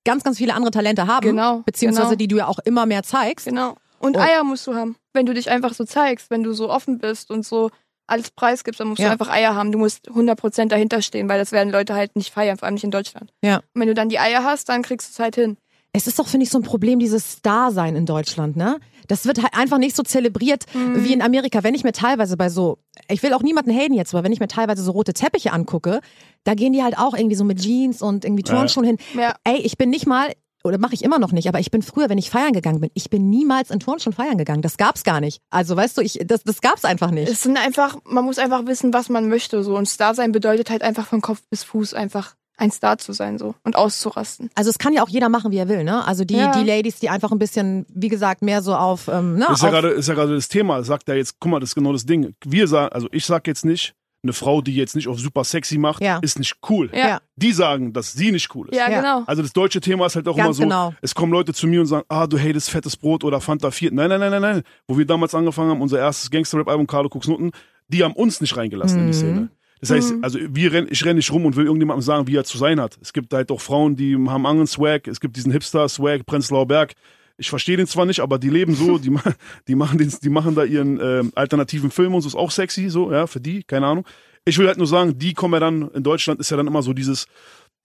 ganz, ganz viele andere Talente haben. Genau, Beziehungsweise genau. die du ja auch immer mehr zeigst. Genau. Und Oh. Eier musst du haben. Wenn du dich einfach so zeigst, wenn du so offen bist und so alles preisgibst, dann musst Ja. du einfach Eier haben. Du musst 100% dahinter stehen, weil das werden Leute halt nicht feiern, vor allem nicht in Deutschland. Ja. Und wenn du dann die Eier hast, dann kriegst du es halt hin. Es ist doch, finde ich, so ein Problem, dieses Star-Sein in Deutschland, ne? Das wird halt einfach nicht so zelebriert Mhm. wie in Amerika. Wenn ich mir teilweise bei so, ich will auch niemanden haten jetzt, aber wenn ich mir teilweise so rote Teppiche angucke, da gehen die halt auch irgendwie so mit Jeans und irgendwie Turnschuhen hin. Ja. Ey, ich bin nicht mal, oder mache ich immer noch nicht, aber ich bin früher, wenn ich feiern gegangen bin, ich bin niemals in Turnschuhen feiern gegangen. Das gab's gar nicht. Also weißt du, ich, das, das gab's einfach nicht. Es sind einfach, man muss einfach wissen, was man möchte. So. Und Star sein bedeutet halt einfach von Kopf bis Fuß einfach ein Star zu sein so und auszurasten. Also es kann ja auch jeder machen, wie er will, ne? Also die, Ja. die Ladies, die einfach ein bisschen, wie gesagt, mehr so auf, ähm, ne? Das ist ja gerade, ist ja gerade das Thema. Sagt er jetzt, guck mal, das ist genau das Ding. Wir sagen, also ich sag jetzt nicht, eine Frau, die jetzt nicht auf super sexy macht, Ja. ist nicht cool. Ja. Die sagen, dass sie nicht cool ist. Ja, Ja. genau. Also das deutsche Thema ist halt auch Ganz immer so, genau. es kommen Leute zu mir und sagen, ah, du hatest fettes Brot oder Fanta 4. Nein, nein, nein, nein, nein. Wo wir damals angefangen haben, unser erstes Gangster-Rap-Album, Carlo Kuxnutten, die haben uns nicht reingelassen in die Szene. Das heißt, also wir renn, ich renne nicht rum und will irgendjemandem sagen, wie er zu sein hat. Es gibt halt auch Frauen, die haben anderen Swag. Es gibt diesen Hipster-Swag, Prenzlauer Berg. Ich verstehe den zwar nicht, aber die leben so, die, die, machen, den, die machen da ihren ähm, alternativen Film und so, ist auch sexy, so, ja, für die, keine Ahnung. Ich will halt nur sagen, die kommen ja dann, in Deutschland ist ja dann immer so dieses,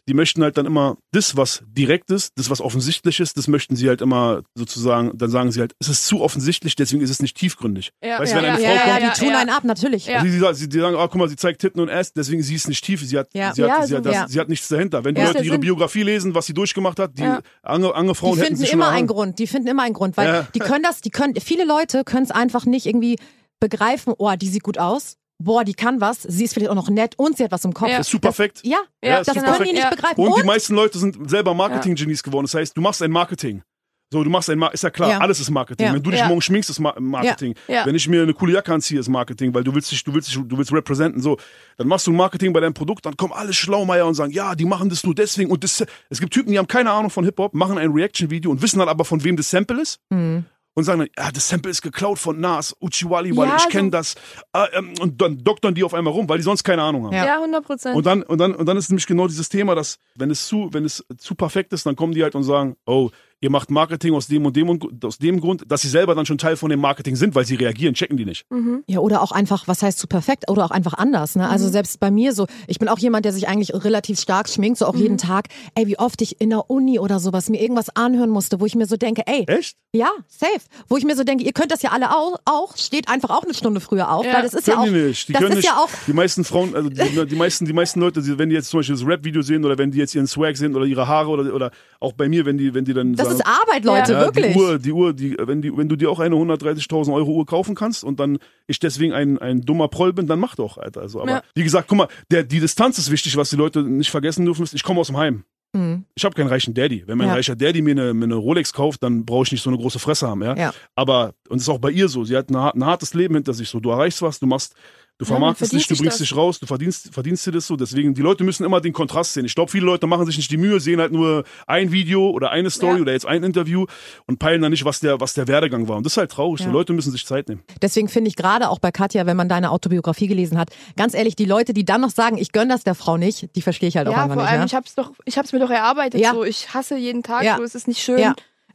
die möchten halt dann immer das, was direkt ist, das, was offensichtlich ist, das möchten sie halt immer sozusagen, dann sagen sie halt, es ist zu offensichtlich, deswegen ist es nicht tiefgründig. Ja, weißt du, ja, wenn eine ja, Frau ja, kommt, die tun ja. einen ab, natürlich. Ja. Sie, sie, sie, die sagen, ah, guck mal, sie zeigt Titten und Ass, deswegen sie ist nicht tief, sie hat, Ja. sie hat, Ja, sie, hat so, das, ja. sie hat nichts dahinter. Wenn die Ja. Leute ihre. Biografie lesen, was sie durchgemacht hat, die Ja. andere, andere Frauen Die hätten finden immer eine einen. Grund. Die finden immer einen Grund, weil Ja. die können das, die können, viele Leute können es einfach nicht irgendwie begreifen, oh, die sieht gut aus, boah, die kann was, sie ist vielleicht auch noch nett und sie hat was im Kopf. Ja. Ist super perfekt. Ja, Ja, das können die nicht begreifen. Und, Und, die meisten Leute sind selber Marketing-Genies geworden. Das heißt, du machst ein Marketing. So, du machst ein, Ma ist ja klar, Ja. alles ist Marketing. Ja. Wenn du dich Ja. morgen schminkst, ist Ma Marketing. Ja. Wenn ich mir eine coole Jacke anziehe, ist Marketing, weil du willst dich, du willst dich, du willst representen, so. Dann machst du Marketing bei deinem Produkt, dann kommen alle Schlaumeier und sagen, ja, die machen das nur deswegen und das, es gibt Typen, die haben keine Ahnung von Hip-Hop, machen ein Reaction-Video und wissen dann aber, von wem das Sample ist. Mhm. Und sagen dann, ja, das Sample ist geklaut von Nas, Uchiwali, weil Ja, ich so- kenne das. Äh, ähm, und dann doktern die auf einmal rum, weil die sonst keine Ahnung haben. Ja. Ja, 100 Prozent. Und dann, und dann, und dann ist nämlich genau dieses Thema, dass, wenn es zu, wenn es zu perfekt ist, dann kommen die halt und sagen, oh, ihr macht Marketing aus dem und dem und aus dem Grund, dass sie selber dann schon Teil von dem Marketing sind, weil sie reagieren, checken die nicht. ja, oder auch einfach, was heißt zu perfekt, oder auch einfach anders, ne? Mhm. Also selbst bei mir so, ich bin auch jemand, der sich eigentlich relativ stark schminkt, so auch Mhm. jeden Tag. Ey, wie oft ich in der Uni oder sowas mir irgendwas anhören musste, wo ich mir so denke, ey, Echt? ja, safe. Wo ich mir so denke, ihr könnt das ja alle auch, auch steht einfach auch eine Stunde früher auf, Ja. weil das ist ja Können auch, die nicht. Die das können ist nicht. ja auch, die meisten Frauen, also die, die meisten, die meisten Leute, die, wenn die jetzt zum Beispiel das Rap-Video sehen oder wenn die jetzt ihren Swag sehen oder ihre Haare oder, oder auch bei mir, wenn die, wenn die dann das sagen, ist Arbeit, Leute, Ja, wirklich. Die Uhr, die Uhr, die, wenn, die, wenn du dir auch eine 130.000 Euro Uhr kaufen kannst und dann ich deswegen ein, ein dummer Proll bin, dann mach doch, Alter. Also, aber Ja. wie gesagt, guck mal, der, die Distanz ist wichtig, was die Leute nicht vergessen dürfen. Ist, ich komme aus dem Heim. Mhm. Ich habe keinen reichen Daddy. Wenn mein Ja. reicher Daddy mir eine, mir eine Rolex kauft, dann brauche ich nicht so eine große Fresse haben. Ja? Ja. Aber, und es ist auch bei ihr so, sie hat ein, ein hartes Leben hinter sich. So, du erreichst was, du machst Du Ja, vermarktest dich, du bringst dich raus, du verdienst, verdienst dir das so. Deswegen, die Leute müssen immer den Kontrast sehen. Ich glaube, viele Leute machen sich nicht die Mühe, sehen halt nur ein Video oder eine Story Ja. oder jetzt ein Interview und peilen dann nicht, was der, was der Werdegang war. Und das ist halt traurig. Ja. Leute müssen sich Zeit nehmen. Deswegen finde ich gerade auch bei Katja, wenn man deine Autobiografie gelesen hat, ganz ehrlich, die Leute, die dann noch sagen, ich gönn das der Frau nicht, die verstehe ich halt auch Ja, einfach vor nicht. allem, ne? ich hab's doch, ich hab's mir doch erarbeitet. Ja. So, ich hasse jeden Tag. Ja. So, es ist nicht schön.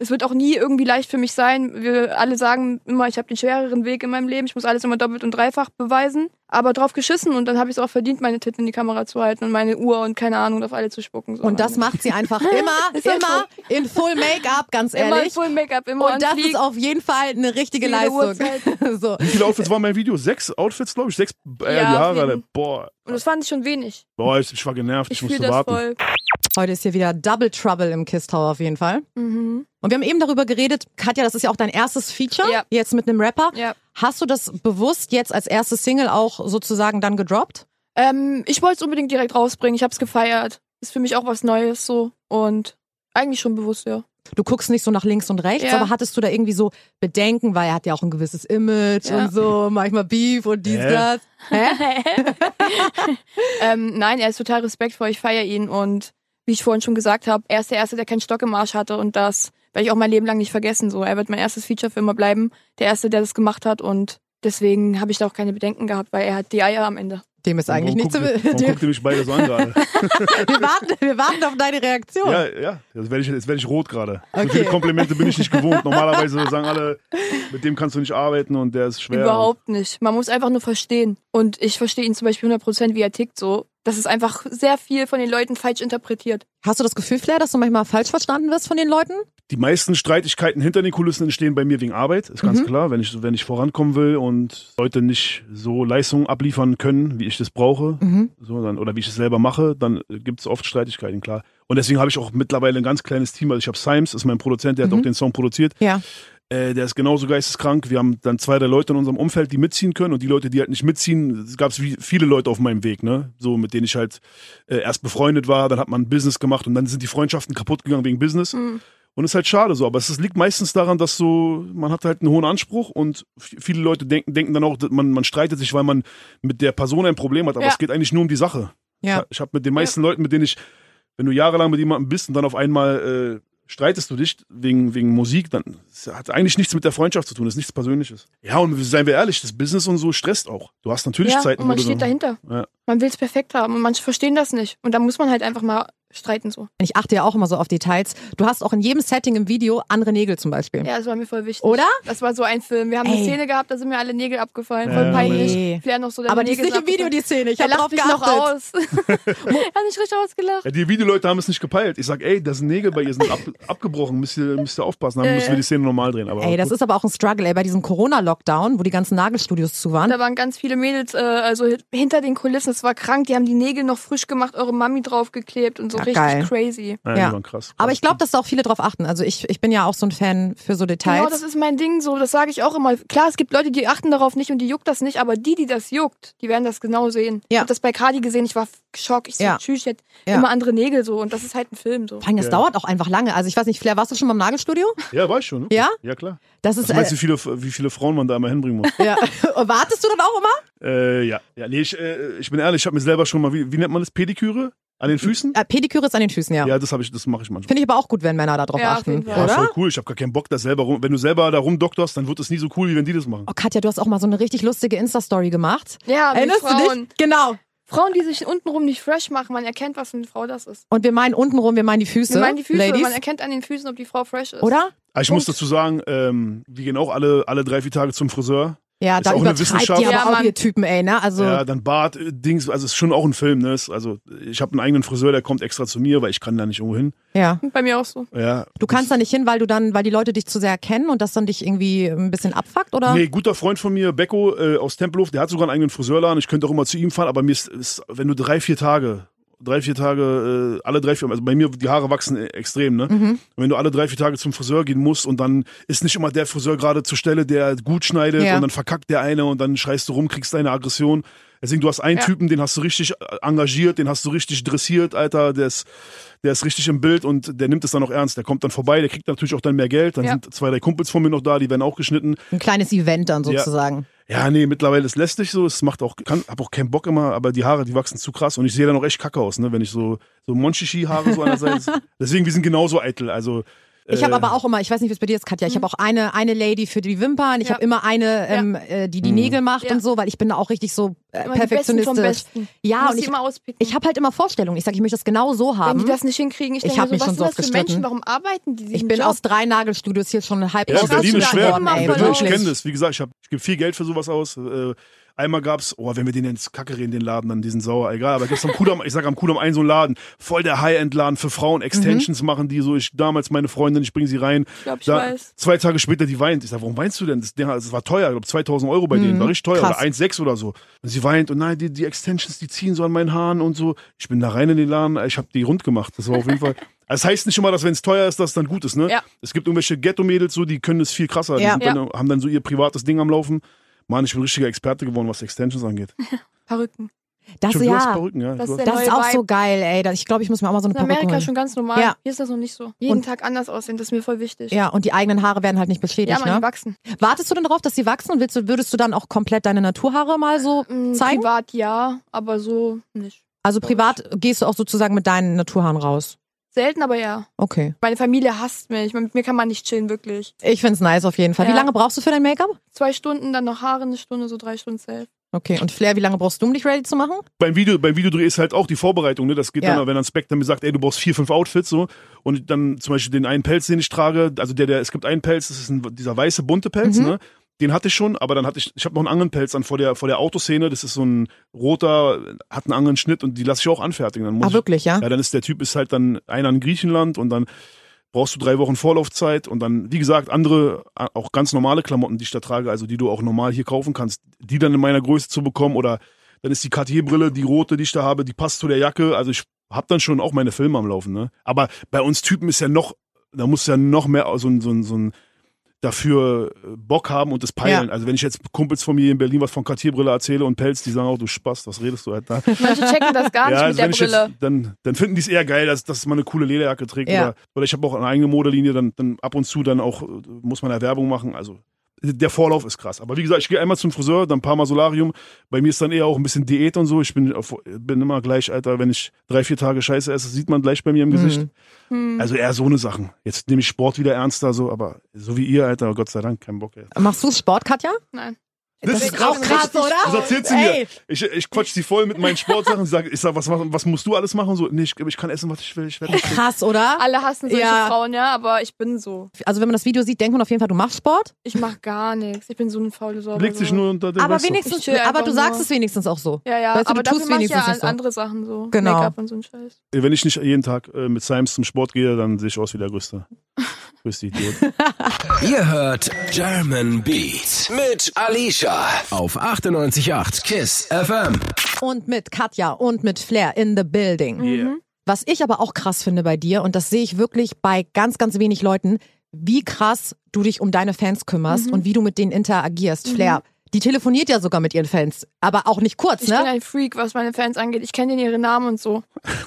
Es wird auch nie irgendwie leicht für mich sein. Wir alle sagen immer, ich habe den schwereren Weg in meinem Leben. Ich muss alles immer doppelt und dreifach beweisen. Aber drauf geschissen und dann habe ich es auch verdient, meine Titel in die Kamera zu halten und meine Uhr und keine Ahnung, auf alle zu spucken. So. Und das macht sie einfach immer, immer in Full Make-up, ganz immer ehrlich. Full Make-up, immer Und das ist auf jeden Fall eine richtige Leistung. So. Wie viele Outfits waren mein Video? Sechs Outfits, glaube ich. Sechs äh, Ja, Alter. Boah. Und das fand ich schon wenig. Boah, ich, ich war genervt. Ich, Ich musste warten. voll. Heute ist hier wieder Double Trouble im Kiss Tower auf jeden Fall. Mhm. Und wir haben eben darüber geredet, Katja, das ist ja auch dein erstes Feature, Ja. jetzt mit einem Rapper. Ja. Hast du das bewusst jetzt als erstes Single auch sozusagen dann gedroppt? Ähm, ich wollte es unbedingt direkt rausbringen. Ich habe es gefeiert. Ist für mich auch was Neues so. Und eigentlich schon bewusst, ja. Du guckst nicht so nach links und rechts, Ja. aber hattest du da irgendwie so Bedenken, weil er hat ja auch ein gewisses Image Ja. und so, manchmal Beef und dies, Hä? das. Hä? ähm, nein, er ist total respektvoll. Ich feiere ihn. Und wie ich vorhin schon gesagt habe, er ist der Erste, der keinen Stock im Arsch hatte. Und das werde ich auch mein Leben lang nicht vergessen. So, er wird mein erstes Feature für immer bleiben. Der Erste, der das gemacht hat. Und deswegen habe ich da auch keine Bedenken gehabt, weil er hat die Eier am Ende. Dem ist eigentlich nicht zu... Warum guckt ihr mich beide so an gerade? wir, warten, wir warten auf deine Reaktion. ja, ja. Jetzt werde ich, jetzt werd ich rot gerade. So Okay. viele Komplimente bin ich nicht gewohnt. Normalerweise sagen alle, mit dem kannst du nicht arbeiten und der ist schwer. Überhaupt nicht. Man muss einfach nur verstehen. Und ich verstehe ihn zum Beispiel 100%, wie er tickt so. Das ist einfach sehr viel von den Leuten falsch interpretiert. Hast du das Gefühl, Flair, dass du manchmal falsch verstanden wirst von den Leuten? Die meisten Streitigkeiten hinter den Kulissen entstehen bei mir wegen Arbeit, ist ganz Mhm. klar. Wenn ich, wenn ich vorankommen will und Leute nicht so Leistungen abliefern können, wie ich das brauche, Mhm. so, dann, oder wie ich es selber mache, dann gibt es oft Streitigkeiten, klar. Und deswegen habe ich auch mittlerweile ein ganz kleines Team. Also ich habe Symes, ist mein Produzent, der Mhm. hat auch den Song produziert. Ja. Äh, der ist genauso geisteskrank. Wir haben dann zwei, drei Leute in unserem Umfeld, die mitziehen können. Und die Leute, die halt nicht mitziehen, es gab viele Leute auf meinem Weg, ne? So, mit denen ich halt äh, erst befreundet war, dann hat man Business gemacht und dann sind die Freundschaften kaputt gegangen wegen Business. Und ist halt schade so, aber es liegt meistens daran, dass so, man hat halt einen hohen Anspruch und viele Leute denken, denken dann auch, dass man, man streitet sich, weil man mit der Person ein Problem hat, aber Ja. es geht eigentlich nur um die Sache. Ja. Ich, ich habe mit den meisten Leuten, mit denen ich, wenn du jahrelang mit jemandem bist und dann auf einmal äh, streitest du dich wegen, wegen Musik, dann hat eigentlich nichts mit der Freundschaft zu tun, das ist nichts Persönliches. Ja, und seien wir ehrlich, das Business und so stresst auch. Du hast natürlich ja, Zeiten, und man steht dahinter. Ja. Man will es perfekt haben und manche verstehen das nicht. Und da muss man halt einfach mal streiten so. Ich achte ja auch immer so auf Details. Du hast auch in jedem Setting im Video andere Nägel zum Beispiel. Ja, das war mir voll wichtig. Oder? Das war so ein Film. Wir haben Ey. eine Szene gehabt, da sind mir alle Nägel abgefallen. Voll Ja, peinlich. Ey. Flair noch so Aber die ist nicht im Video, die Szene. Ich habe drauf mich noch geachtet. aus. er hat nicht richtig ausgelacht. Ja, die Videoleute haben es nicht gepeilt. Ich sag, ey, da sind Nägel bei ihr, sind ab, abgebrochen, müsst ihr, müsst ihr aufpassen, dann Ja, müssen ja. wir die Szene normal drehen. Aber Ey, das gut. ist aber auch ein Struggle, ey, bei diesem Corona-Lockdown, wo die ganzen Nagelstudios zu waren. Da waren ganz viele Mädels, äh, also hinter den Kulissen. Es war krank. Die haben die Nägel noch frisch gemacht, eure Mami draufgeklebt und so richtig geil. crazy. ja, ja. Krass. Aber ich glaube, dass da auch viele drauf achten. Also ich, ich bin ja auch so ein Fan für so Details. Genau, das ist mein Ding so. Das sage ich auch immer. Klar, es gibt Leute, die achten darauf nicht und die juckt das nicht, aber die, die das juckt, die werden das genau sehen. Ich Ja. habe das bei Cardi gesehen. Ich war geschockt. Ich so, Ja. tschüss, jetzt Ja. immer andere Nägel so und das ist halt ein Film so. Vor allem, das Ja. dauert auch einfach lange. Also ich weiß nicht, Flair, warst du schon beim Nagelstudio? Ja, war ich schon. Ne? Ja? Ja, klar. Das Was ist. meinst du, Äh, wie viele, wie viele Frauen man da immer hinbringen muss? ja. Wartest du dann auch immer? äh, ja. ja, nee, ich, äh, ich bin ehrlich, ich habe mir selber schon mal, wie, wie nennt man das, Pediküre? An den Füßen? Äh, Pediküre ist an den Füßen, ja. Ja, das, hab ich, das mache ich manchmal. Finde ich aber auch gut, wenn Männer da drauf Ja, achten. Ja, Oder? voll cool. Ich habe gar keinen Bock, das selber rum. Wenn du selber da rumdoktorst, dann wird es nie so cool, wie wenn die das machen. Oh, Katja, du hast auch mal so eine richtig lustige Insta-Story gemacht. Ja, Erinnerst du Frauen. dich? Genau. Frauen, die sich untenrum nicht fresh machen, man erkennt, was für eine Frau das ist. Und wir meinen untenrum, wir meinen die Füße. Wir meinen die Füße, Ladies. man erkennt an den Füßen, ob die Frau fresh ist. Oder? Aber ich muss dazu sagen, ähm, wir gehen auch alle, alle drei, vier Tage zum Friseur. Ja, Ist da auch eine übertreibt Wissenschaft. die aber Ja, auch ihr Typen, ey, ne? Also, Ja, dann Bart, äh, Dings, also es ist schon auch ein Film, ne? Also ich habe einen eigenen Friseur, der kommt extra zu mir, weil ich kann da nicht irgendwo hin. ja. Bei mir auch so. Ja. Du kannst da nicht hin, weil du dann, weil die Leute dich zu sehr kennen und das dann dich irgendwie ein bisschen abfuckt, oder? Nee, guter Freund von mir, Becco äh, aus Tempelhof, der hat sogar einen eigenen Friseurladen. Ich könnte auch immer zu ihm fahren, aber mir ist, ist wenn du drei, vier Tage, drei, vier Tage, äh, alle drei, vier, also bei mir, die Haare wachsen äh, extrem, ne? Mhm. Und wenn du alle drei, vier Tage zum Friseur gehen musst und dann ist nicht immer der Friseur gerade zur Stelle, der gut schneidet Ja. und dann verkackt der eine und dann schreist du rum, kriegst deine Aggression. Deswegen, du hast einen Ja. Typen, den hast du richtig äh, engagiert, den hast du richtig dressiert, Alter, der ist, der ist richtig im Bild und der nimmt es dann auch ernst. Der kommt dann vorbei, der kriegt natürlich auch dann mehr Geld. Dann Ja. sind zwei, drei Kumpels von mir noch da, die werden auch geschnitten. Ein kleines Event dann sozusagen. Ja, nee, mittlerweile ist lästig so. Es macht auch, kann, hab auch keinen Bock immer, aber die Haare, die wachsen zu krass und ich sehe dann auch echt kacke aus, ne, wenn ich so, so Monchichi-Haare so an der Seite. Deswegen, wir sind genauso eitel. Also, Ich habe äh, aber auch immer, ich weiß nicht, wie es bei dir ist, Katja, ich habe auch eine, eine Lady für die Wimpern, ich Ja. habe immer eine, ähm, äh, die die Mhm. Nägel macht Ja. und so, weil ich bin da auch richtig so äh, perfektionistisch. Besten. Ja, und ich, ich habe halt immer Vorstellungen. Ich sage, ich möchte das genau so Wenn haben. die das nicht hinkriegen, ich Ich denke hab mir mich so, schon was so sind oft das für gestritten. Menschen? Warum arbeiten die Ich bin Job? aus drei Nagelstudios hier schon halb Ja, Berlin ist schwer. Ich, verloren. ich kenne das. Wie gesagt, ich, hab, ich gebe viel Geld für sowas aus. Äh, einmal gab's, oh, wenn wir den ins Kacke reden, den Laden, dann diesen sauer, egal. Aber gibt's am Kudamm, ich sag am Kudamm einen so einen Laden, voll der High-End-Laden für Frauen, Extensions machen die so. Ich damals meine Freundin, ich bringe sie rein. Ich glaube, ich Da, weiß. zwei Tage später, die weint. Ich sag, warum weinst du denn? Das, das war teuer, ich glaube 2000 Euro bei denen, war richtig teuer, krass. oder 1,6 oder so. Und sie weint und nein, die, die Extensions, die ziehen so an meinen Haaren und so. Ich bin da rein in den Laden, ich habe die rund gemacht. Das war auf jeden Fall. Das heißt nicht immer, dass wenn es teuer ist, dass es dann gut ist, ne? Ja. Es gibt irgendwelche Ghetto-Mädels so, die können das viel krasser. Die Ja. sind dann, haben dann so ihr privates Ding am Laufen. Mann, ich bin richtiger Experte geworden, was Extensions angeht. Perücken. das Stimmt, ja, Perücken, ja. Das das ist auch so Vibe. geil, ey. Das- Ich glaube, ich muss mir auch mal so eine In Perücke Amerika holen. schon ganz normal. Ja. Hier ist das noch nicht so. Jeden Und- Tag anders aussehen, das ist mir voll wichtig. Ja, und die eigenen Haare werden halt nicht Ja, beschädigt, man, die ne? wachsen. Wartest du denn darauf, dass sie wachsen und willst du, würdest du dann auch komplett deine Naturhaare mal so Mm, zeigen? Privat ja, aber so nicht. Also privat gehst du auch sozusagen mit deinen Naturhaaren raus. Selten, aber ja. Okay. Meine Familie hasst mich. Mit mir kann man nicht chillen, wirklich. Ich find's nice auf jeden Fall. Wie Ja. lange brauchst du für dein Make-up? Zwei Stunden, dann noch Haare, eine Stunde, so drei Stunden safe. Okay. Und Flair, wie lange brauchst du, um dich ready zu machen? beim Video, beim Videodreh ist halt auch die Vorbereitung, ne? Das geht Ja. dann, wenn dann Spectre mir sagt, ey, du brauchst vier, fünf Outfits, so. Und dann zum Beispiel den einen Pelz, den ich trage, also der, der, es gibt einen Pelz, das ist ein, dieser weiße, bunte Pelz, Mhm. ne? Den hatte ich schon, aber dann hatte ich, ich habe noch einen anderen Pelz an vor der, vor der Autoszene, das ist so ein roter, hat einen anderen Schnitt und die lasse ich auch anfertigen. Dann muss Ah, ich, wirklich, ja? ja, dann ist der Typ ist halt dann einer in Griechenland und dann brauchst du drei Wochen Vorlaufzeit und dann, wie gesagt, andere, auch ganz normale Klamotten, die ich da trage, also die du auch normal hier kaufen kannst, die dann in meiner Größe zu bekommen oder dann ist die Cartier-Brille, die rote, die ich da habe, die passt zu der Jacke. Also ich habe dann schon auch meine Filme am Laufen, ne? Aber bei uns Typen ist ja noch, da muss ja noch mehr so ein, so ein, so ein dafür äh, Bock haben und das peilen. Ja. Also wenn ich jetzt Kumpels von mir in Berlin was von Cartier-Brille erzähle und Pelz, die sagen auch, du Spaß, was redest du halt da? Manche checken das gar nicht Ja, mit also der Brille. jetzt, dann, dann finden die es eher geil, dass, dass man eine coole Lederjacke trägt. Ja. Oder, oder ich habe auch eine eigene Modelinie, dann, dann ab und zu dann auch, äh, muss man ja Werbung machen. Also der Vorlauf ist krass. Aber wie gesagt, ich gehe einmal zum Friseur, dann ein paar Mal Solarium. Bei mir ist dann eher auch ein bisschen Diät und so. Ich bin, auf, bin immer gleich, Alter, wenn ich drei, vier Tage Scheiße esse, sieht man gleich bei mir im Gesicht. Mhm. Also eher so eine Sachen. Jetzt nehme ich Sport wieder ernster, so, aber so wie ihr, Alter, Gott sei Dank, kein Bock. Ey. Machst du Sport, Katja? Nein. Das Das ist auch krass, oder? Was erzählt sie Ey. mir? Ich, ich quatsch sie voll mit meinen Sportsachen. Ich sag, ich sag was, was, was musst du alles machen? So, nee, ich, ich kann essen, was ich will. Ich werde. Krass, oder? Alle hassen solche Ja. Frauen, ja, aber ich bin so. Also wenn man das Video sieht, denkt man auf jeden Fall, du machst Sport. Ich mach gar nichts. Ich bin so eine faule Sau. Legt sich nur unter den Aber wenigstens, aber du sagst nur. es wenigstens auch so. Ja, ja, Weißt du, aber du tust dafür ich ja wenigstens so. andere Sachen so. Genau. Make-up und so ein Scheiß. Wenn ich nicht jeden Tag äh, mit Sims zum Sport gehe, dann sehe ich aus wie der größte. Größte Idiot. Ihr hört German Beat mit Alicia auf 98.8 KISS FM. Und mit Katja und mit Flair in the building. Yeah. Was ich aber auch krass finde bei dir, und das sehe ich wirklich bei ganz, ganz wenig Leuten, wie krass du dich um deine Fans kümmerst Mhm. und wie du mit denen interagierst. Flair, die telefoniert ja sogar mit ihren Fans, aber auch nicht kurz, Ich bin ne? ein Freak, was meine Fans angeht. Ich kenne denen ihre Namen und so.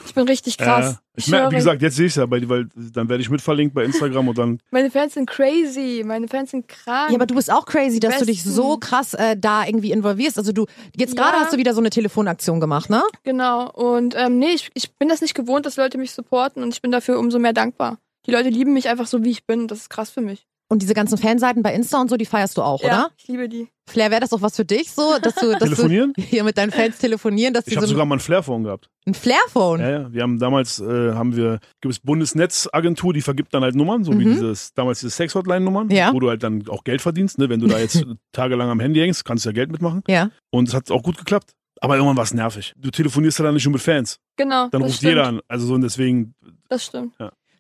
Ich bin richtig krass. Äh, ich merke, wie gesagt, jetzt sehe ich es ja, bei, weil dann werde ich mitverlinkt bei Instagram und dann. Meine Fans sind crazy. Meine Fans sind krank. Ja, aber du bist auch crazy, dass du dich Besten. so krass äh, da irgendwie involvierst. Also du, jetzt gerade Ja. hast du wieder so eine Telefonaktion gemacht, ne? Genau. Und ähm, nee, ich, ich bin das nicht gewohnt, dass Leute mich supporten und ich bin dafür umso mehr dankbar. Die Leute lieben mich einfach so, wie ich bin. Das ist krass für mich. Und diese ganzen Fanseiten bei Insta und so, die feierst du auch, Ja, oder? ich liebe die. Flair, wäre das auch was für dich so, dass du, dass Telefonieren? du hier mit deinen Fans telefonieren, dass die Ich habe so sogar mal ein Flair-Phone gehabt. ein Flair-Phone. Ja, ja. Wir haben damals, äh, haben wir, gibt es Bundesnetzagentur, die vergibt dann halt Nummern, so wie Mhm. dieses, damals diese Sex-Hotline-Nummern, Ja. wo du halt dann auch Geld verdienst, ne? Wenn du da jetzt tagelang am Handy hängst, kannst du ja Geld mitmachen. Ja. Und es hat auch gut geklappt. Aber irgendwann war es nervig. Du telefonierst ja dann nicht nur mit Fans. Genau. Dann das ruft stimmt. jeder an. Also so und deswegen, Das stimmt.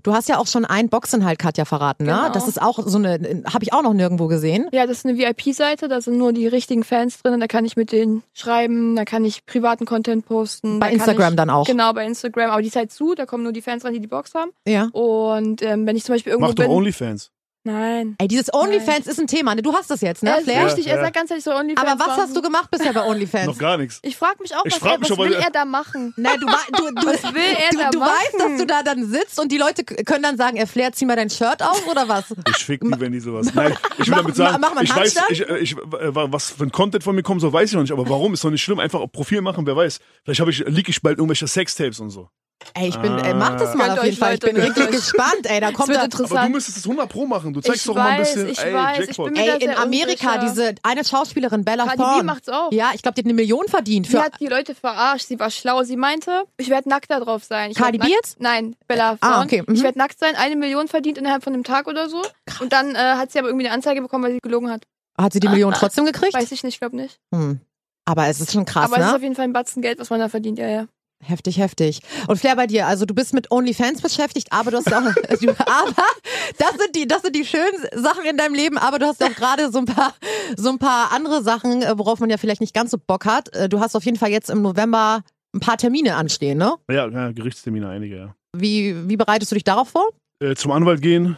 Du hast ja auch schon einen Boxinhalt, Katja, verraten, ne? Genau. Das ist auch so eine, habe ich auch noch nirgendwo gesehen. Ja, das ist eine VIP-Seite, da sind nur die richtigen Fans drin, da kann ich mit denen schreiben, da kann ich privaten Content posten. Bei da Instagram ich, dann auch. Genau, bei Instagram. Aber die ist halt zu, da kommen nur die Fans rein, die die Box haben. Ja. Und ähm, wenn ich zum Beispiel irgendwo mach doch bin. Onlyfans. Nein. Ey, dieses OnlyFans ist ein Thema. ne? Du hast das jetzt, ne, Er ist Flair? richtig, er Ja. sagt ganz ehrlich so OnlyFans. Aber was machen. hast du gemacht bisher bei OnlyFans? Noch gar nichts. Ich frage mich auch, Ich was, frag er, mich was will er da machen? Nein, du, du, du, Was will er du, da du machen? weißt, dass du da dann sitzt und die Leute können dann sagen, er Flair, zieh mal dein Shirt auf oder was? Ich fick die, wenn die sowas. Nein, ich will Mach- damit sagen, mach mal einen ich weiß, ich, äh, ich, äh, was für ein Content von mir kommt, so weiß ich noch nicht. Aber warum ist doch nicht schlimm? Einfach auf Profil machen, wer weiß. Vielleicht habe ich, lieg ich bald irgendwelche Sextapes und so. Ey, ich bin, ey, mach das mal Gönnt auf jeden Fall. Ich Leute, bin gönnt richtig gespannt, ey. Da kommt wird da, interessant. Aber du müsstest es 100 Pro machen. Du zeigst Ich doch mal ein weiß, bisschen, ich ey, weiß, ich bin mir ey, da in Amerika, unsicher. diese eine Schauspielerin, Bella Cardi B Thorne. macht's auch. Ja, ich glaube, die hat eine Million verdient. Sie Für, hat die Leute verarscht, sie war schlau. Sie meinte, ich werde nackt da drauf sein. Ich Cardi B jetzt? Nein, Bella Ah, Thorne. okay, mhm. Ich werde nackt sein, eine Million verdient innerhalb von einem Tag oder so. Und dann äh, hat sie aber irgendwie eine Anzeige bekommen, weil sie gelogen hat. hat sie die Million trotzdem gekriegt? Weiß ich nicht, glaube nicht. Hm. Aber es ist schon krass, aber es ist ne? auf jeden Fall ein Batzen Geld, was man da verdient, ja, ja. Heftig, heftig. Und Flair bei dir, also du bist mit OnlyFans beschäftigt, aber du hast auch, du, aber das sind die, das sind die schönen Sachen in deinem Leben, aber du hast auch gerade so ein paar, so ein paar andere Sachen, äh, worauf man ja vielleicht nicht ganz so Bock hat. Äh, Du hast auf jeden Fall jetzt im November ein paar Termine anstehen, ne? Ja, ja, Gerichtstermine, einige, ja. Wie, wie bereitest du dich darauf vor? Äh, zum Anwalt gehen,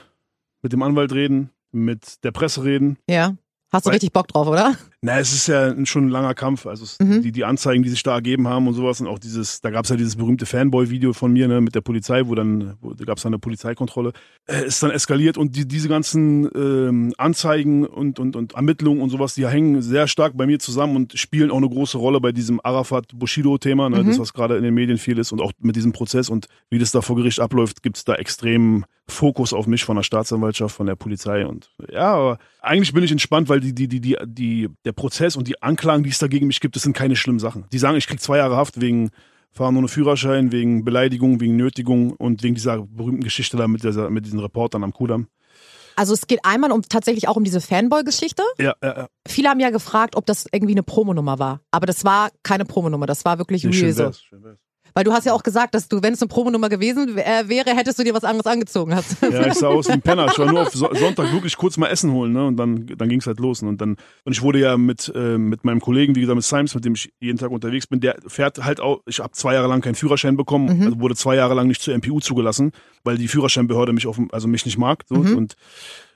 mit dem Anwalt reden, mit der Presse reden. Ja. Hast du Weil- richtig Bock drauf, oder? Na, es ist ja schon ein langer Kampf. Also Mhm. die, die Anzeigen, die sich da ergeben haben und sowas und auch dieses, da gab es ja dieses berühmte Fanboy-Video von mir ne, mit der Polizei, wo dann, wo, da gab es dann eine Polizeikontrolle, äh, ist dann eskaliert und die, diese ganzen ähm, Anzeigen und, und, und Ermittlungen und sowas, die hängen sehr stark bei mir zusammen und spielen auch eine große Rolle bei diesem Arafat-Bushido-Thema, ne, Mhm. das was gerade in den Medien viel ist und auch mit diesem Prozess und wie das da vor Gericht abläuft, gibt es da extremen Fokus auf mich von der Staatsanwaltschaft, von der Polizei und ja, aber eigentlich bin ich entspannt, weil die, die, die, die, die, der Prozess und die Anklagen, die es da gegen mich gibt, das sind keine schlimmen Sachen. Die sagen, ich krieg zwei Jahre Haft wegen Fahren ohne Führerschein, wegen Beleidigung, wegen Nötigung und wegen dieser berühmten Geschichte da mit, dieser, mit diesen Reportern am Kudamm. Also es geht einmal um tatsächlich auch um diese Fanboy-Geschichte. Ja, ja, ja. Viele haben ja gefragt, ob das irgendwie eine Promonummer war. Aber das war keine Promonummer, das war wirklich Nee, real schön wär's, schön wär's. Weil du hast ja auch gesagt, dass du, wenn es eine Promonummer gewesen äh, wäre, hättest du dir was anderes angezogen hast. Ja, ich sah aus wie ein Penner. Ich war nur auf So- Sonntag wirklich kurz mal Essen holen, ne? Und dann, dann ging es halt los. Und dann, und ich wurde ja mit, äh, mit meinem Kollegen, wie gesagt, mit Simes, mit dem ich jeden Tag unterwegs bin, der fährt halt auch, ich habe zwei Jahre lang keinen Führerschein bekommen, also wurde zwei Jahre lang nicht zur MPU zugelassen, weil die Führerscheinbehörde mich auf, also mich nicht mag. So. Und,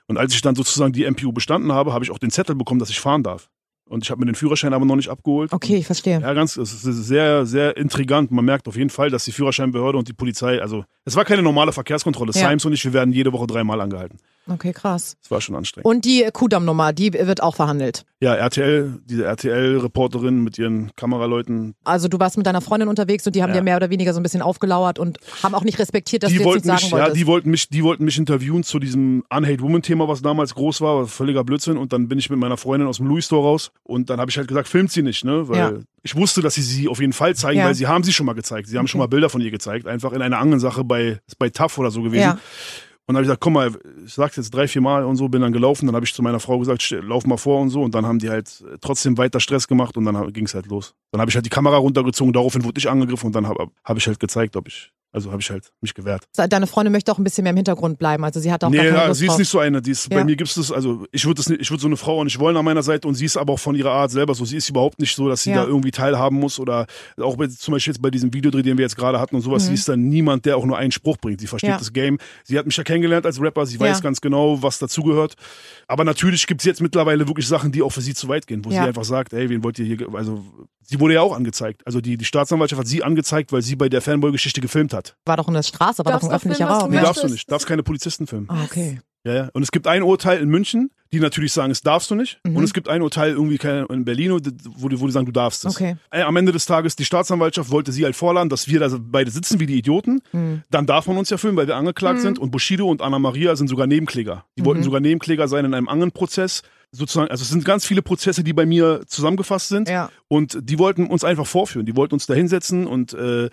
und als ich dann sozusagen die MPU bestanden habe, habe ich auch den Zettel bekommen, dass ich fahren darf. Und ich habe mir den Führerschein aber noch nicht abgeholt. Okay, ich verstehe. Ja, ganz, es ist sehr, sehr intrigant. Man merkt auf jeden Fall, dass die Führerscheinbehörde und die Polizei, also es war keine normale Verkehrskontrolle. Ja. Simes und ich, wir werden jede Woche dreimal angehalten. Okay, krass. Das war schon anstrengend. Und die Kudamm-Nummer, die wird auch verhandelt. ja, RTL, diese RTL-Reporterin mit ihren Kameraleuten, Also du warst mit deiner Freundin unterwegs und die haben Ja. dir mehr oder weniger so ein bisschen aufgelauert und haben auch nicht respektiert, dass die du jetzt nichts mich, sagen ja, wolltest. die wollten mich, die wollten mich interviewen zu diesem Unhate Woman Thema, was damals groß war, was völliger Blödsinn. Und dann bin ich mit meiner Freundin aus dem Louis Store raus und dann habe ich halt gesagt, filmt sie nicht, ne, weil Ja. ich wusste, dass sie sie auf jeden Fall zeigen, Ja. weil sie haben sie schon mal gezeigt. Sie haben schon mal Bilder von ihr gezeigt, einfach in einer anderen Sache bei bei TAF oder so gewesen. Ja. Und dann habe ich gesagt, komm mal, ich sag's jetzt drei, vier Mal und so, bin dann gelaufen. Dann habe ich zu meiner Frau gesagt, "Steh- lauf mal vor und so. Und dann haben die halt trotzdem weiter Stress gemacht und dann ging's halt los. Dann habe ich halt die Kamera runtergezogen, daraufhin wurde ich angegriffen und dann habe hab ich halt gezeigt, ob ich, also habe ich halt mich gewehrt. Deine Freundin möchte auch ein bisschen mehr im Hintergrund bleiben. Also sie hat auch Nee, gar keine ja, sie ist nicht so eine. Die ist, Ja. Bei mir gibt's das, also ich würde ich würde so eine Frau auch nicht wollen an meiner Seite und sie ist aber auch von ihrer Art selber so. Sie ist überhaupt nicht so, dass sie Ja. da irgendwie teilhaben muss oder auch bei, zum Beispiel jetzt bei diesem Videodreh, den wir jetzt gerade hatten und sowas. Sie ist dann niemand, der auch nur einen Spruch bringt. Sie versteht Mhm. Das Game. Sie hat mich ja kennengelernt als Rapper. Sie weiß ganz genau, was dazugehört. Aber natürlich gibt's jetzt mittlerweile wirklich Sachen, die auch für sie zu weit gehen, wo sie einfach sagt, ey, wen wollt ihr hier, ge-" also sie wurde ja auch angezeigt. Also die, die Staatsanwaltschaft hat sie angezeigt, weil sie bei der Fanboy-Geschichte gefilmt hat. War doch eine Straße, war Darfst doch ein öffentlicher Raum. Nee, darfst du nicht. Darfst keine Polizisten filmen. Ah, okay. Ja, ja. Und es gibt ein Urteil in München, die natürlich sagen, es darfst du nicht. Mhm. Und es gibt ein Urteil irgendwie in Berlin, wo die, wo die sagen, du darfst es. Okay. Äh, Am Ende des Tages, die Staatsanwaltschaft wollte sie halt vorladen, dass wir da beide sitzen wie die Idioten. Mhm. Dann darf man uns ja filmen, weil wir angeklagt sind. Und Bushido und Anna Maria sind sogar Nebenkläger. Die Mhm. wollten sogar Nebenkläger sein in einem anderen Prozess. Sozusagen, also es sind ganz viele Prozesse, die bei mir zusammengefasst sind. Ja. Und die wollten uns einfach vorführen. Die wollten uns da hinsetzen und äh,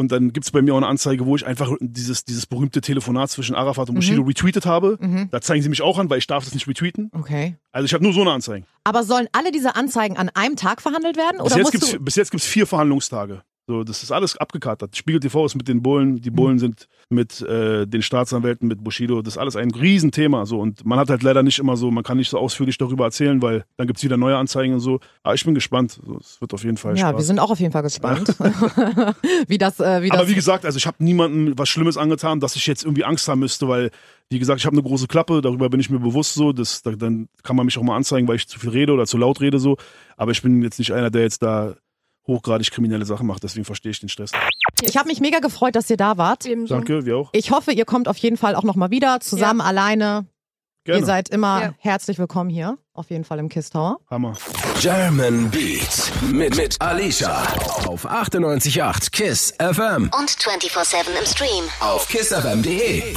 und dann gibt's bei mir auch eine Anzeige, wo ich einfach dieses, dieses berühmte Telefonat zwischen Arafat und Mhm. Bushido retweetet habe. Da zeigen sie mich auch an, weil ich darf das nicht retweeten. Okay. Also ich habe nur so eine Anzeige. Aber sollen alle diese Anzeigen an einem Tag verhandelt werden? Bis Oder jetzt, gibt's, bis jetzt gibt's vier Verhandlungstage. So, das ist alles abgekatert. Spiegel TV ist mit den Bullen, die Bullen sind mit äh, den Staatsanwälten, mit Bushido. Das ist alles ein Riesenthema. So. Und man hat halt leider nicht immer so, man kann nicht so ausführlich darüber erzählen, weil dann gibt's wieder neue Anzeigen und so. Aber ich bin gespannt. So, es wird auf jeden Fall Ja, Spaß. wir sind auch auf jeden Fall gespannt, wie das, äh, wie das Aber wie gesagt, also ich habe niemandem was Schlimmes angetan, dass ich jetzt irgendwie Angst haben müsste, weil, wie gesagt, ich habe eine große Klappe, darüber bin ich mir bewusst so. Das, da, dann kann man mich auch mal anzeigen, weil ich zu viel rede oder zu laut rede so. Aber ich bin jetzt nicht einer, der jetzt da hochgradig kriminelle Sachen macht, deswegen verstehe ich den Stress. Ich habe mich mega gefreut, dass ihr da wart. Ebenso. Danke, wir auch. Ich hoffe, ihr kommt auf jeden Fall auch nochmal wieder, zusammen, alleine. Gerne. Ihr seid immer Ja. herzlich willkommen hier, auf jeden Fall im Kiss Tower. Hammer. German Beat mit, mit Alicia auf 98.8 KISS FM Und 24-7 im Stream. auf kissfm.de.